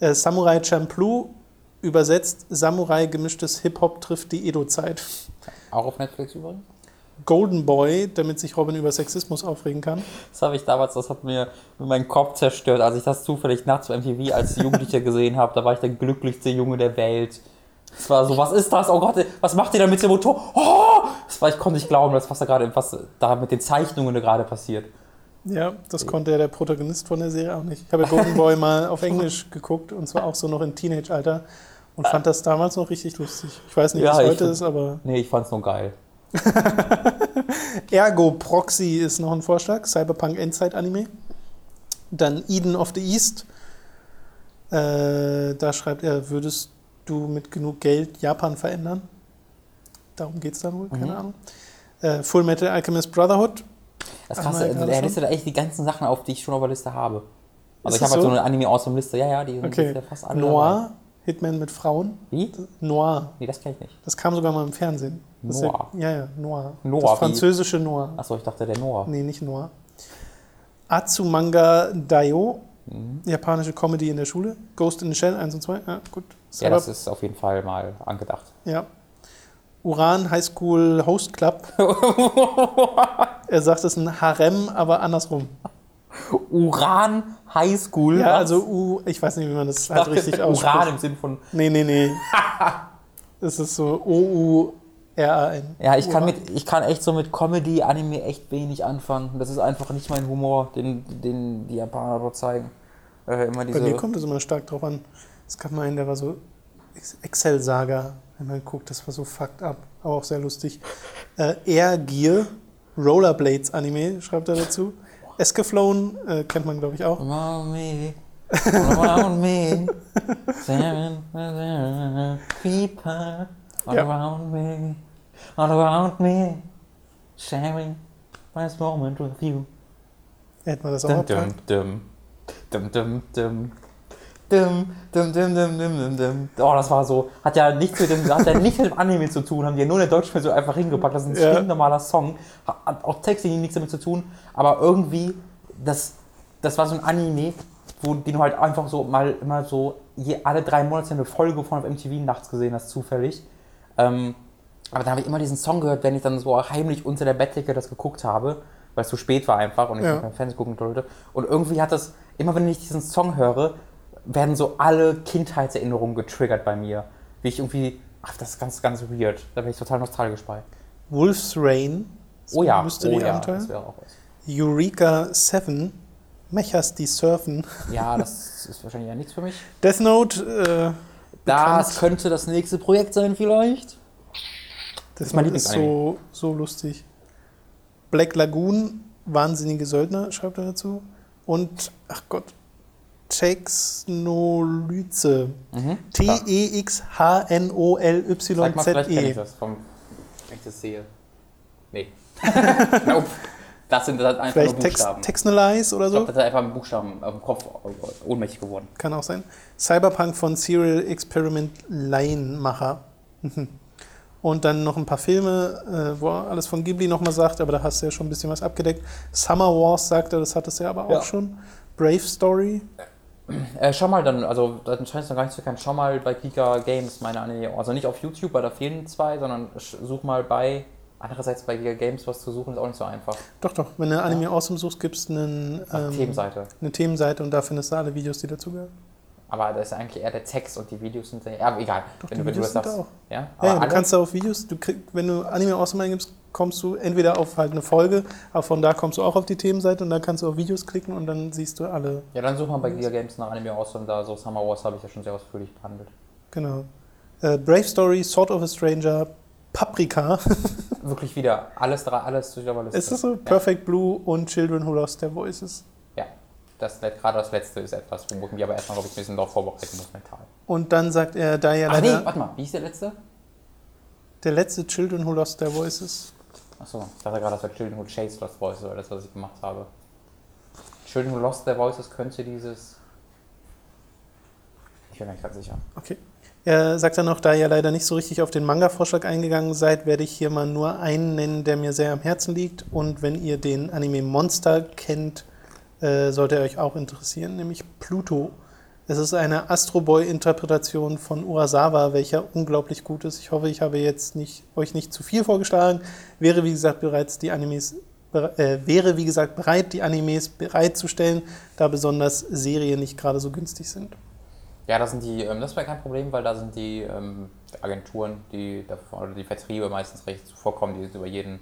Äh, Samurai Champloo, übersetzt Samurai gemischtes Hip-Hop trifft die Edo-Zeit. Auch auf Netflix übrigens? Golden Boy, damit sich Robin über Sexismus aufregen kann. Das habe ich damals, das hat mir meinen Kopf zerstört, als ich das zufällig nachts auf MTV als Jugendlicher gesehen habe. Da war ich der glücklichste Junge der Welt. Es war so, was ist das? Oh Gott, was macht ihr da mit dem Motor? Oh! Das war, ich konnte nicht glauben, was da gerade, was da mit den Zeichnungen gerade passiert. Ja, das konnte ja der Protagonist von der Serie auch nicht. Ich habe ja Golden Boy mal auf Englisch geguckt und zwar auch so noch im Teenage-Alter und fand das damals noch richtig lustig. Ich weiß nicht, ja, was heute ist, aber. Nee, ich fand es nur geil. Ergo Proxy ist noch ein Vorschlag, Cyberpunk Endzeit Anime. Dann Eden of the East. Äh, da schreibt er, würdest du mit genug Geld Japan verändern. Darum geht es dann wohl, keine mhm. Ahnung. Äh, Full Metal Alchemist Brotherhood. Das krasse, er listet da echt die ganzen Sachen auf, die ich schon auf der Liste habe. Also ist ich habe halt so? so eine Anime-Awesome-Liste, ja, ja, die sind okay. ja fast alle. Noir. Hitman mit Frauen. Wie? Noir. Nee, das kenne ich nicht. Das kam sogar mal im Fernsehen. Noir. Ja, ja, Noir. Noir. Das französische Noir. Achso, ich dachte der Noir. Nee, nicht Noir. Atsumanga Daio. Mhm. Japanische Comedy in der Schule. Ghost in the Shell 1 und 2. Ja, gut. Ja, das ist auf jeden Fall mal angedacht. Ja. Uran High School Host Club. er sagt, es ist ein Harem, aber andersrum. Uran High School? Ja, was? also U, ich weiß nicht, wie man das halt richtig ausspricht. Uran im Sinn von. Nee, nee, nee. es ist so O-U-R-A-N. Ja, ich kann, mit, ich kann echt so mit Comedy, Anime echt wenig anfangen. Das ist einfach nicht mein Humor, den, den die Japaner dort zeigen. Äh, immer diese Bei mir kommt es immer stark drauf an. Es gab mal einen, der war so Excel-Saga, wenn man guckt, das war so fucked up, aber auch sehr lustig. Äh, Air Gear, Rollerblades Anime, schreibt er dazu. Escaflown äh, kennt man, glaube ich, auch. Around me, around me, seven, people, all ja. around me, all around me, sharing my moment with you. Hätten wir das auch dum, dum, dum, dum, dum, Dum, dum, dum, dum, dum, dum. Oh, das war so. Hat ja nichts mit dem, hat ja nichts mit dem Anime zu tun, haben die ja nur in der deutschen Version einfach hingepackt. Das ist ein ja. normaler Song. Hat auch textlich nichts damit zu tun. Aber irgendwie, das, das war so ein Anime, wo den du halt einfach so mal immer so je, alle drei Monate eine Folge von auf MTV nachts gesehen hast, zufällig. Ähm, aber dann habe ich immer diesen Song gehört, wenn ich dann so heimlich unter der Bettdecke das geguckt habe, weil es zu spät war einfach und ich ja. kein Fernsehen gucken wollte. Und irgendwie hat das, immer wenn ich diesen Song höre, werden so alle Kindheitserinnerungen getriggert bei mir. Wie ich irgendwie, ach, das ist ganz, ganz weird. Da bin ich total nostalgisch bei. Wolf's Rain. Oh ja, oh ja, das wäre auch was. Eureka 7. Mechas, die surfen. Ja, das ist wahrscheinlich ja nichts für mich. Death Note. Äh, das könnte das nächste Projekt sein, vielleicht. Das ist, mein ist so, so lustig. Black Lagoon, wahnsinnige Söldner, schreibt er dazu. Und, ach Gott, Texnolyze. Mhm. T-E-X-H-N-O-L-Y-Z-E. Mal, vielleicht kenne ich das, vom, wenn ich das sehe. Nee. nope. Das sind halt einfach Vielleicht nur Buchstaben. Text, Textnalize oder so? Ich glaub, das ist einfach ein Buchstaben auf dem Kopf ohnmächtig geworden. Kann auch sein. Cyberpunk von Serial Experiment Laienmacher. Mhm. Und dann noch ein paar Filme, äh, wo er alles von Ghibli nochmal sagt, aber da hast du ja schon ein bisschen was abgedeckt. Summer Wars sagt er, das hattest du ja aber auch ja. schon. Brave Story. Äh, schau mal dann, also das scheint es noch gar nicht zu kennen, schau mal bei Giga Games meine Anime, also nicht auf YouTube, weil da fehlen zwei, sondern such mal bei, andererseits bei Giga Games was zu suchen ist auch nicht so einfach. Doch, doch, wenn du Anime ja. Awesome suchst, gibt es ähm, Themenseite. eine Themenseite und da findest du alle Videos, die dazugehören. Aber das ist eigentlich eher der Text und die Videos sind ja egal. Doch, wenn die du, Videos sind da auch. Ja, ja, ja du kannst da auf Videos, du krieg, wenn du Anime Awesome eingibst, kommst du entweder auf halt eine Folge, aber von da kommst du auch auf die Themenseite und dann kannst du auf Videos klicken und dann siehst du alle. Ja, dann such mal bei Giga Games nach Anime Awesome, da so Summer Wars habe ich ja schon sehr ausführlich behandelt. Genau. Äh, Brave Story, Sword of a Stranger, Paprika. wirklich wieder alles, alles durch Liste. Ist das so? Perfect ja. Blue und Children Who Lost Their Voices. Ja, das, gerade das letzte ist etwas, wo ich mich aber erstmal, glaube ich, ein bisschen darauf vorbereiten muss mental. Und dann sagt er, da ja Ach nee, warte mal, wie ist der letzte? Der letzte Children Who Lost Their Voices. Achso, ich dachte gerade, das war Children Who Chased Lost Voices oder das, was ich gemacht habe. Children Who Lost Their Voices könnte dieses... Ich bin mir nicht ganz sicher. Okay. Er sagt dann noch, da ihr leider nicht so richtig auf den Manga-Vorschlag eingegangen seid, werde ich hier mal nur einen nennen, der mir sehr am Herzen liegt. Und wenn ihr den Anime Monster kennt, äh, sollte er euch auch interessieren, nämlich Pluto. Es ist eine Astro Boy-Interpretation von Urasawa, welcher unglaublich gut ist. Ich hoffe, ich habe jetzt nicht, euch nicht zu viel vorgeschlagen. Wäre, wie gesagt, bereits die Animes äh, wäre, wie gesagt, bereit, die Animes bereitzustellen, da besonders Serien nicht gerade so günstig sind. Ja, das sind die, ähm, das wäre kein Problem, weil da sind die ähm, Agenturen, die oder die Vertriebe meistens recht zuvorkommen, die sind über jeden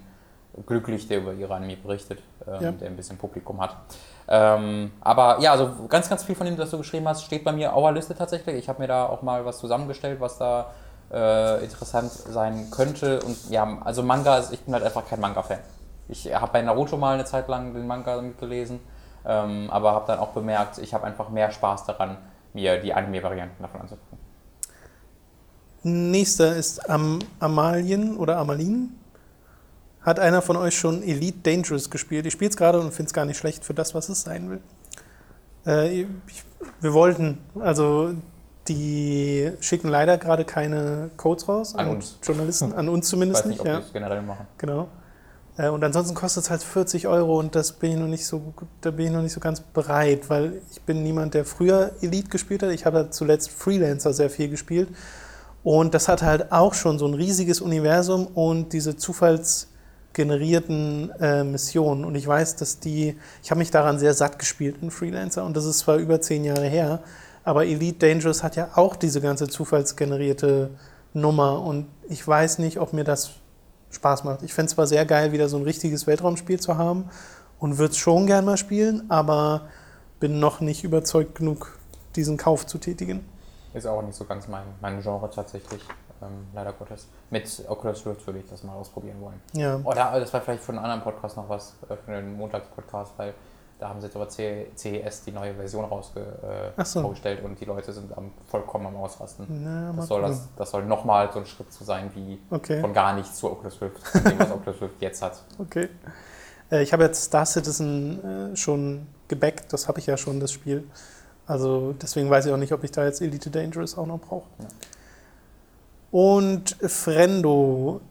glücklich, der über ihre Anime berichtet, ähm, ja. der ein bisschen Publikum hat. Ähm, aber ja, also ganz, ganz viel von dem, was du geschrieben hast, steht bei mir auf der Liste tatsächlich. Ich habe mir da auch mal was zusammengestellt, was da äh, interessant sein könnte. Und ja, also Manga, ich bin halt einfach kein Manga-Fan. Ich habe bei Naruto mal eine Zeit lang den Manga mitgelesen, ähm, aber habe dann auch bemerkt, ich habe einfach mehr Spaß daran, mir die Anime-Varianten davon anzugucken. Nächster ist Am Amalien oder Amalin. Hat einer von euch schon Elite Dangerous gespielt? Ich spiele es gerade und finde es gar nicht schlecht für das, was es sein will. Äh, ich, wir wollten, also die schicken leider gerade keine Codes raus an uns. Journalisten, an uns zumindest nicht. nicht ob ja. generell machen. Genau. Äh, und ansonsten kostet es halt 40 Euro und das bin ich noch nicht so, da bin ich noch nicht so ganz bereit, weil ich bin niemand, der früher Elite gespielt hat. Ich habe zuletzt Freelancer sehr viel gespielt. Und das hat halt auch schon so ein riesiges Universum und diese zufallsgenerierten äh, Missionen. Und ich weiß, dass die, ich habe mich daran sehr satt gespielt in Freelancer und das ist zwar über zehn Jahre her, aber Elite Dangerous hat ja auch diese ganze zufallsgenerierte Nummer und ich weiß nicht, ob mir das Spaß macht. Ich fände es zwar sehr geil, wieder so ein richtiges Weltraumspiel zu haben und würde es schon gern mal spielen, aber bin noch nicht überzeugt genug, diesen Kauf zu tätigen. Ist auch nicht so ganz mein, mein Genre tatsächlich, ähm, leider Gottes. Mit Oculus Rift würde ich das mal ausprobieren wollen. Ja. Oder das war vielleicht für einen anderen Podcast noch was, äh, für den Montagspodcast, weil da haben sie jetzt aber CES die neue Version rausgestellt äh, so. und die Leute sind am, vollkommen am Ausrasten. Na, das, soll das, das soll nochmal so ein Schritt zu sein wie okay. von gar nichts zu Oculus Rift, von dem, was Oculus Rift jetzt hat. Okay. Äh, ich habe jetzt Star Citizen äh, schon gebackt, das habe ich ja schon, das Spiel. Also deswegen weiß ich auch nicht, ob ich da jetzt Elite Dangerous auch noch brauche. Ja. Und Frendo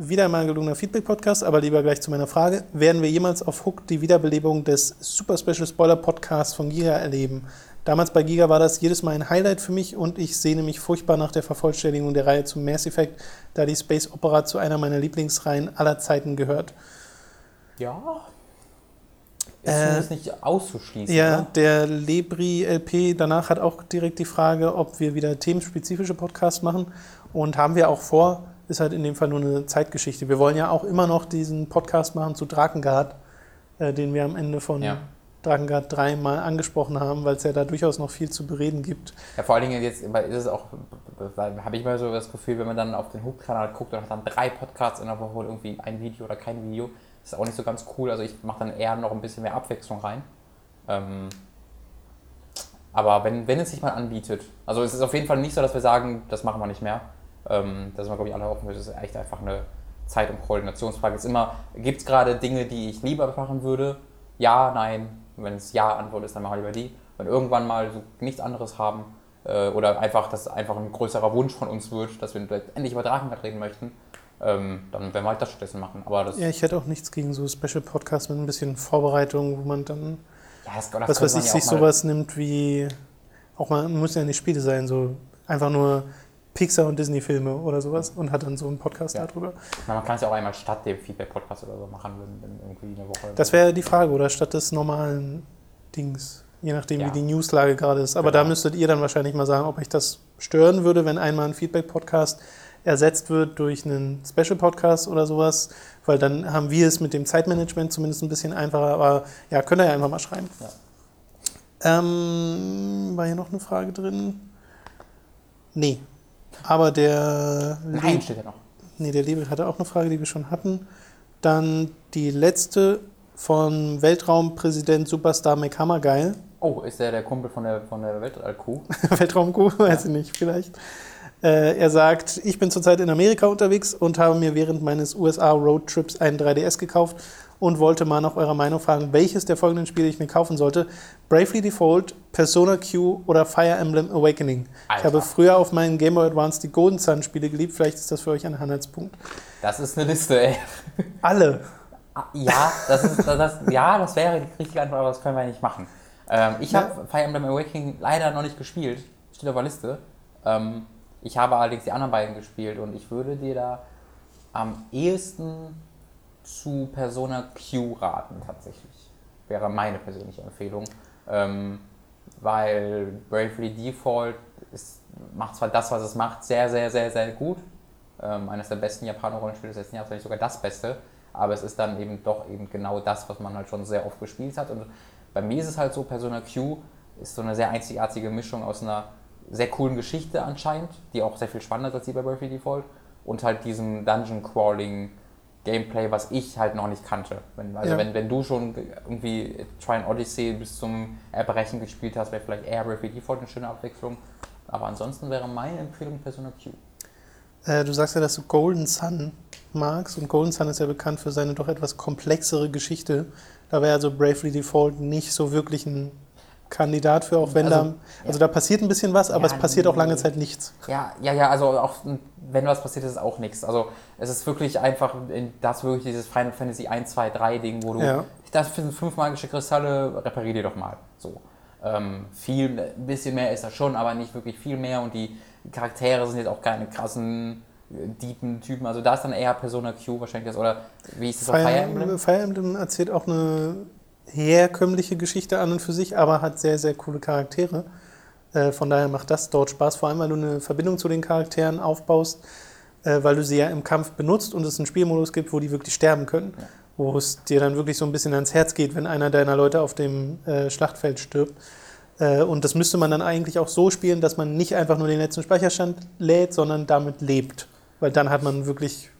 wieder einmal ein gelungener Feedback-Podcast, aber lieber gleich zu meiner Frage. Werden wir jemals auf Hook die Wiederbelebung des Super Special Spoiler Podcasts von Giga erleben? Damals bei Giga war das jedes Mal ein Highlight für mich und ich sehne mich furchtbar nach der Vervollständigung der Reihe zu Mass Effect, da die Space Opera zu einer meiner Lieblingsreihen aller Zeiten gehört. Ja. Ist äh, nicht auszuschließen. Ja, oder? der Lebri LP danach hat auch direkt die Frage, ob wir wieder themenspezifische Podcasts machen und haben wir auch vor ist halt in dem Fall nur eine Zeitgeschichte. Wir wollen ja auch immer noch diesen Podcast machen zu Drakengard, äh, den wir am Ende von ja. Drakengard 3 mal angesprochen haben, weil es ja da durchaus noch viel zu bereden gibt. Ja, vor allen Dingen jetzt ist es auch, habe ich mal so das Gefühl, wenn man dann auf den Hook-Kanal guckt und hat dann drei Podcasts in der Woche irgendwie ein Video oder kein Video, ist auch nicht so ganz cool. Also ich mache dann eher noch ein bisschen mehr Abwechslung rein. Ähm, aber wenn, wenn es sich mal anbietet, also es ist auf jeden Fall nicht so, dass wir sagen, das machen wir nicht mehr. Ähm, da sind wir, glaube ich, alle offen. Das ist echt einfach eine Zeit- und Koordinationsfrage. Es ist immer, gibt es gerade Dinge, die ich lieber machen würde? Ja, nein. Wenn es Ja-Antwort ist, dann machen wir lieber die. Wenn irgendwann mal so nichts anderes haben äh, oder einfach, dass einfach ein größerer Wunsch von uns wird, dass wir endlich über Drachenrad reden möchten, ähm, dann werden wir halt das stattdessen machen. Aber das ja, ich hätte auch nichts gegen so Special Podcasts mit ein bisschen Vorbereitung, wo man dann, ja, das, das was weiß ich, sich sowas nimmt wie, auch mal, muss ja nicht Spiele sein, so einfach nur Pixar- und Disney-Filme oder sowas und hat dann so einen Podcast ja. darüber. Man kann es ja auch einmal statt dem Feedback-Podcast oder so machen, wenn irgendwie eine Woche. Das wäre die Frage, oder statt des normalen Dings, je nachdem, ja. wie die Newslage gerade ist. Aber genau. da müsstet ihr dann wahrscheinlich mal sagen, ob euch das stören würde, wenn einmal ein Feedback-Podcast ersetzt wird durch einen Special-Podcast oder sowas, weil dann haben wir es mit dem Zeitmanagement zumindest ein bisschen einfacher. Aber ja, könnt ihr ja einfach mal schreiben. Ja. Ähm, war hier noch eine Frage drin? Nee, aber der. Nein, steht ja noch. nee, der Liebe hatte auch eine Frage, die wir schon hatten. Dann die letzte von Weltraumpräsident Superstar McHammergeil. Oh, ist der der Kumpel von der, von der Weltraumkuh? Weltraumkuh, weiß ich nicht, vielleicht. Äh, er sagt, ich bin zurzeit in Amerika unterwegs und habe mir während meines USA-Roadtrips einen 3DS gekauft und wollte mal nach eurer Meinung fragen, welches der folgenden Spiele ich mir kaufen sollte. Bravely Default, Persona Q oder Fire Emblem Awakening. Alter. Ich habe früher auf meinen Game Boy Advance die Golden Sun Spiele geliebt. Vielleicht ist das für euch ein Handelspunkt. Das ist eine Liste, ey. Alle. Ah, ja, das, ist, das, ja, das wäre die richtige Antwort, aber das können wir nicht machen. Ähm, ich ja. habe Fire Emblem Awakening leider noch nicht gespielt. Steht auf der Liste. Ähm, ich habe allerdings die anderen beiden gespielt und ich würde dir da am ehesten zu Persona Q raten, tatsächlich. Wäre meine persönliche Empfehlung. Ähm, weil Bravely Default ist, macht zwar das, was es macht, sehr, sehr, sehr, sehr gut. Ähm, eines der besten Japaner-Rollenspiele des letzten Jahres, wenn nicht sogar das Beste. Aber es ist dann eben doch eben genau das, was man halt schon sehr oft gespielt hat. Und bei mir ist es halt so, Persona Q ist so eine sehr einzigartige Mischung aus einer sehr coolen Geschichte anscheinend, die auch sehr viel spannender ist als die bei Bravely Default und halt diesem Dungeon Crawling Gameplay, was ich halt noch nicht kannte. Wenn, also ja. wenn, wenn du schon irgendwie Try and Odyssey bis zum Erbrechen gespielt hast, wäre vielleicht eher Bravely Default eine schöne Abwechslung. Aber ansonsten wäre meine Empfehlung Persona Q. Äh, du sagst ja, dass du Golden Sun magst und Golden Sun ist ja bekannt für seine doch etwas komplexere Geschichte. Da wäre also Bravely Default nicht so wirklich ein Kandidat für, auch wenn also, da, also ja. da passiert ein bisschen was, aber ja, es passiert auch lange Zeit nichts. Ja, ja, ja, also auch wenn was passiert, ist es auch nichts. Also es ist wirklich einfach, das wirklich dieses Final Fantasy 1, 2, 3 Ding, wo du, ja. das sind fünf magische Kristalle, reparier die doch mal. So. Ähm, viel, ein bisschen mehr ist da schon, aber nicht wirklich viel mehr und die Charaktere sind jetzt auch keine krassen äh, deepen Typen. Also da ist dann eher Persona Q wahrscheinlich das, oder wie ist das Fire, auf Fire Emblem? Fire Emblem erzählt auch eine herkömmliche Geschichte an und für sich, aber hat sehr, sehr coole Charaktere. Äh, von daher macht das dort Spaß, vor allem weil du eine Verbindung zu den Charakteren aufbaust, äh, weil du sie ja im Kampf benutzt und es einen Spielmodus gibt, wo die wirklich sterben können. Ja. Wo es dir dann wirklich so ein bisschen ans Herz geht, wenn einer deiner Leute auf dem äh, Schlachtfeld stirbt. Äh, und das müsste man dann eigentlich auch so spielen, dass man nicht einfach nur den letzten Speicherstand lädt, sondern damit lebt. Weil dann hat man wirklich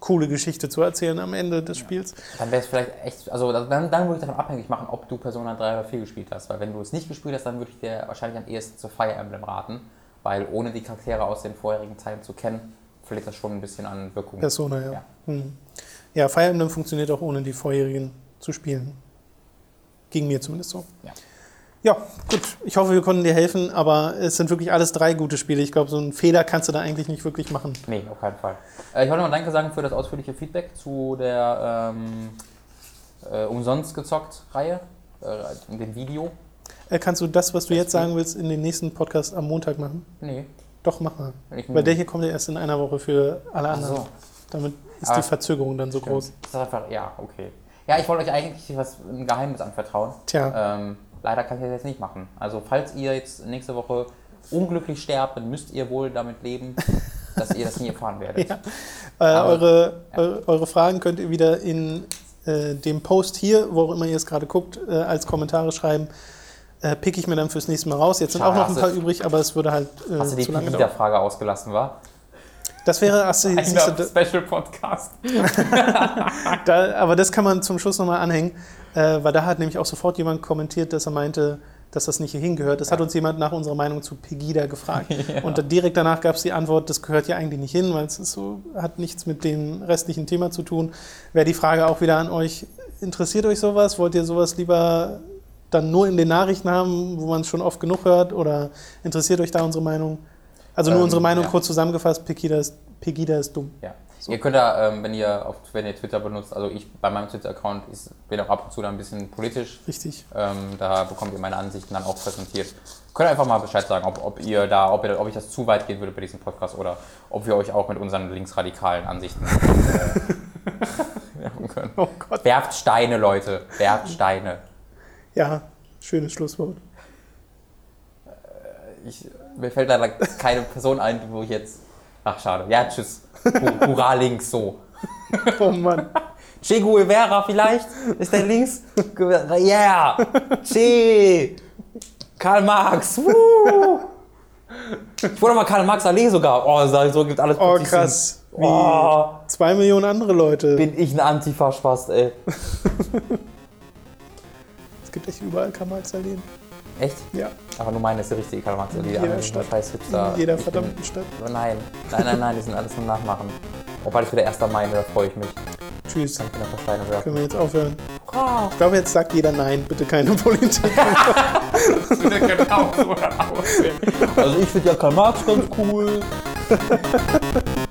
coole Geschichte zu erzählen am Ende des Spiels. Dann wäre es vielleicht echt, also dann, dann würde ich davon abhängig machen, ob du Persona 3 oder 4 gespielt hast. Weil wenn du es nicht gespielt hast, dann würde ich dir wahrscheinlich am ehesten zu Fire Emblem raten. Weil ohne die Charaktere aus den vorherigen Teilen zu kennen, verliert das schon ein bisschen an Wirkung. Persona, ja. Ja, hm. ja Fire Emblem funktioniert auch ohne die vorherigen zu spielen. Ging mir zumindest so. Ja. Ja, gut. Ich hoffe, wir konnten dir helfen, aber es sind wirklich alles drei gute Spiele. Ich glaube, so einen Fehler kannst du da eigentlich nicht wirklich machen. Nee, auf keinen Fall. Äh, ich wollte noch Danke sagen für das ausführliche Feedback zu der ähm, äh, Umsonst gezockt Reihe, äh, in dem Video. Äh, kannst du das, was du das jetzt sagen willst, in den nächsten Podcast am Montag machen? Nee. Doch, mach mal. Weil der hier kommt ja erst in einer Woche für alle anderen. So. Damit ist aber die Verzögerung dann so stimmt. groß. Das ist einfach, ja, okay. Ja, ich wollte euch eigentlich was ein Geheimnis anvertrauen. Tja. Ähm, Leider kann ich das jetzt nicht machen. Also falls ihr jetzt nächste Woche unglücklich sterbt, dann müsst ihr wohl damit leben, dass ihr das nie erfahren werdet. Ja. Äh, Aber, eure, ja. eure Fragen könnt ihr wieder in äh, dem Post hier, wo auch immer ihr es gerade guckt, äh, als Kommentare schreiben. Äh, pick ich mir dann fürs nächste Mal raus. Jetzt sind Schade, auch noch ein paar übrig, aber es würde halt äh, hast du die zu lange dauern. Frage ausgelassen, war? Das wäre ach, ein Special Podcast. da, aber das kann man zum Schluss nochmal anhängen, äh, weil da hat nämlich auch sofort jemand kommentiert, dass er meinte, dass das nicht hier hingehört. Das ja. hat uns jemand nach unserer Meinung zu Pegida gefragt. ja. Und direkt danach gab es die Antwort, das gehört ja eigentlich nicht hin, weil es so, hat nichts mit dem restlichen Thema zu tun. Wäre die Frage auch wieder an euch, interessiert euch sowas? Wollt ihr sowas lieber dann nur in den Nachrichten haben, wo man es schon oft genug hört? Oder interessiert euch da unsere Meinung? Also nur ähm, unsere Meinung ja. kurz zusammengefasst, Pegida ist, Pegida ist dumm. Ja. So. Ihr könnt da, ähm, wenn, ihr auf, wenn ihr Twitter benutzt, also ich bei meinem Twitter-Account bin auch ab und zu da ein bisschen politisch. Richtig. Ähm, da bekommt ihr meine Ansichten dann auch präsentiert. Könnt ihr einfach mal Bescheid sagen, ob, ob ihr da, ob, ihr, ob ich das zu weit gehen würde bei diesem Podcast oder ob wir euch auch mit unseren linksradikalen Ansichten äh, können. Oh Gott. Werft Steine, Leute. Werft Steine. Ja, schönes Schlusswort. Äh, ich mir fällt leider keine Person ein, wo ich jetzt. Ach, schade. Ja, tschüss. Hurra links, so. Oh Mann. Che Guevara vielleicht? Ist der links? Yeah! Che! Karl Marx! Woo! Ich wurde mal Karl Marx Allee sogar. Oh, so gibt alles Oh, krass. Oh. zwei Millionen andere Leute. Bin ich ein Antifa-Spast, ey. es gibt echt überall Karl Marx Alleen. Echt? Ja. Aber nur meine ist die richtige Karl Marx Allee. In jeder Stadt. Scheiß Hipster. In jeder verdammten Stadt. Nein, nein, nein, nein, die sind alles zum Nachmachen. Oh, bald ist wieder 1. Mai, da freue ich mich. Tschüss. Kann ich wieder Steine werfen. Können wir jetzt aufhören? Oh. Ich glaube, jetzt sagt jeder Nein, bitte keine Politik. das würde genau so aussehen. Also ich finde ja Karl Marx ganz cool.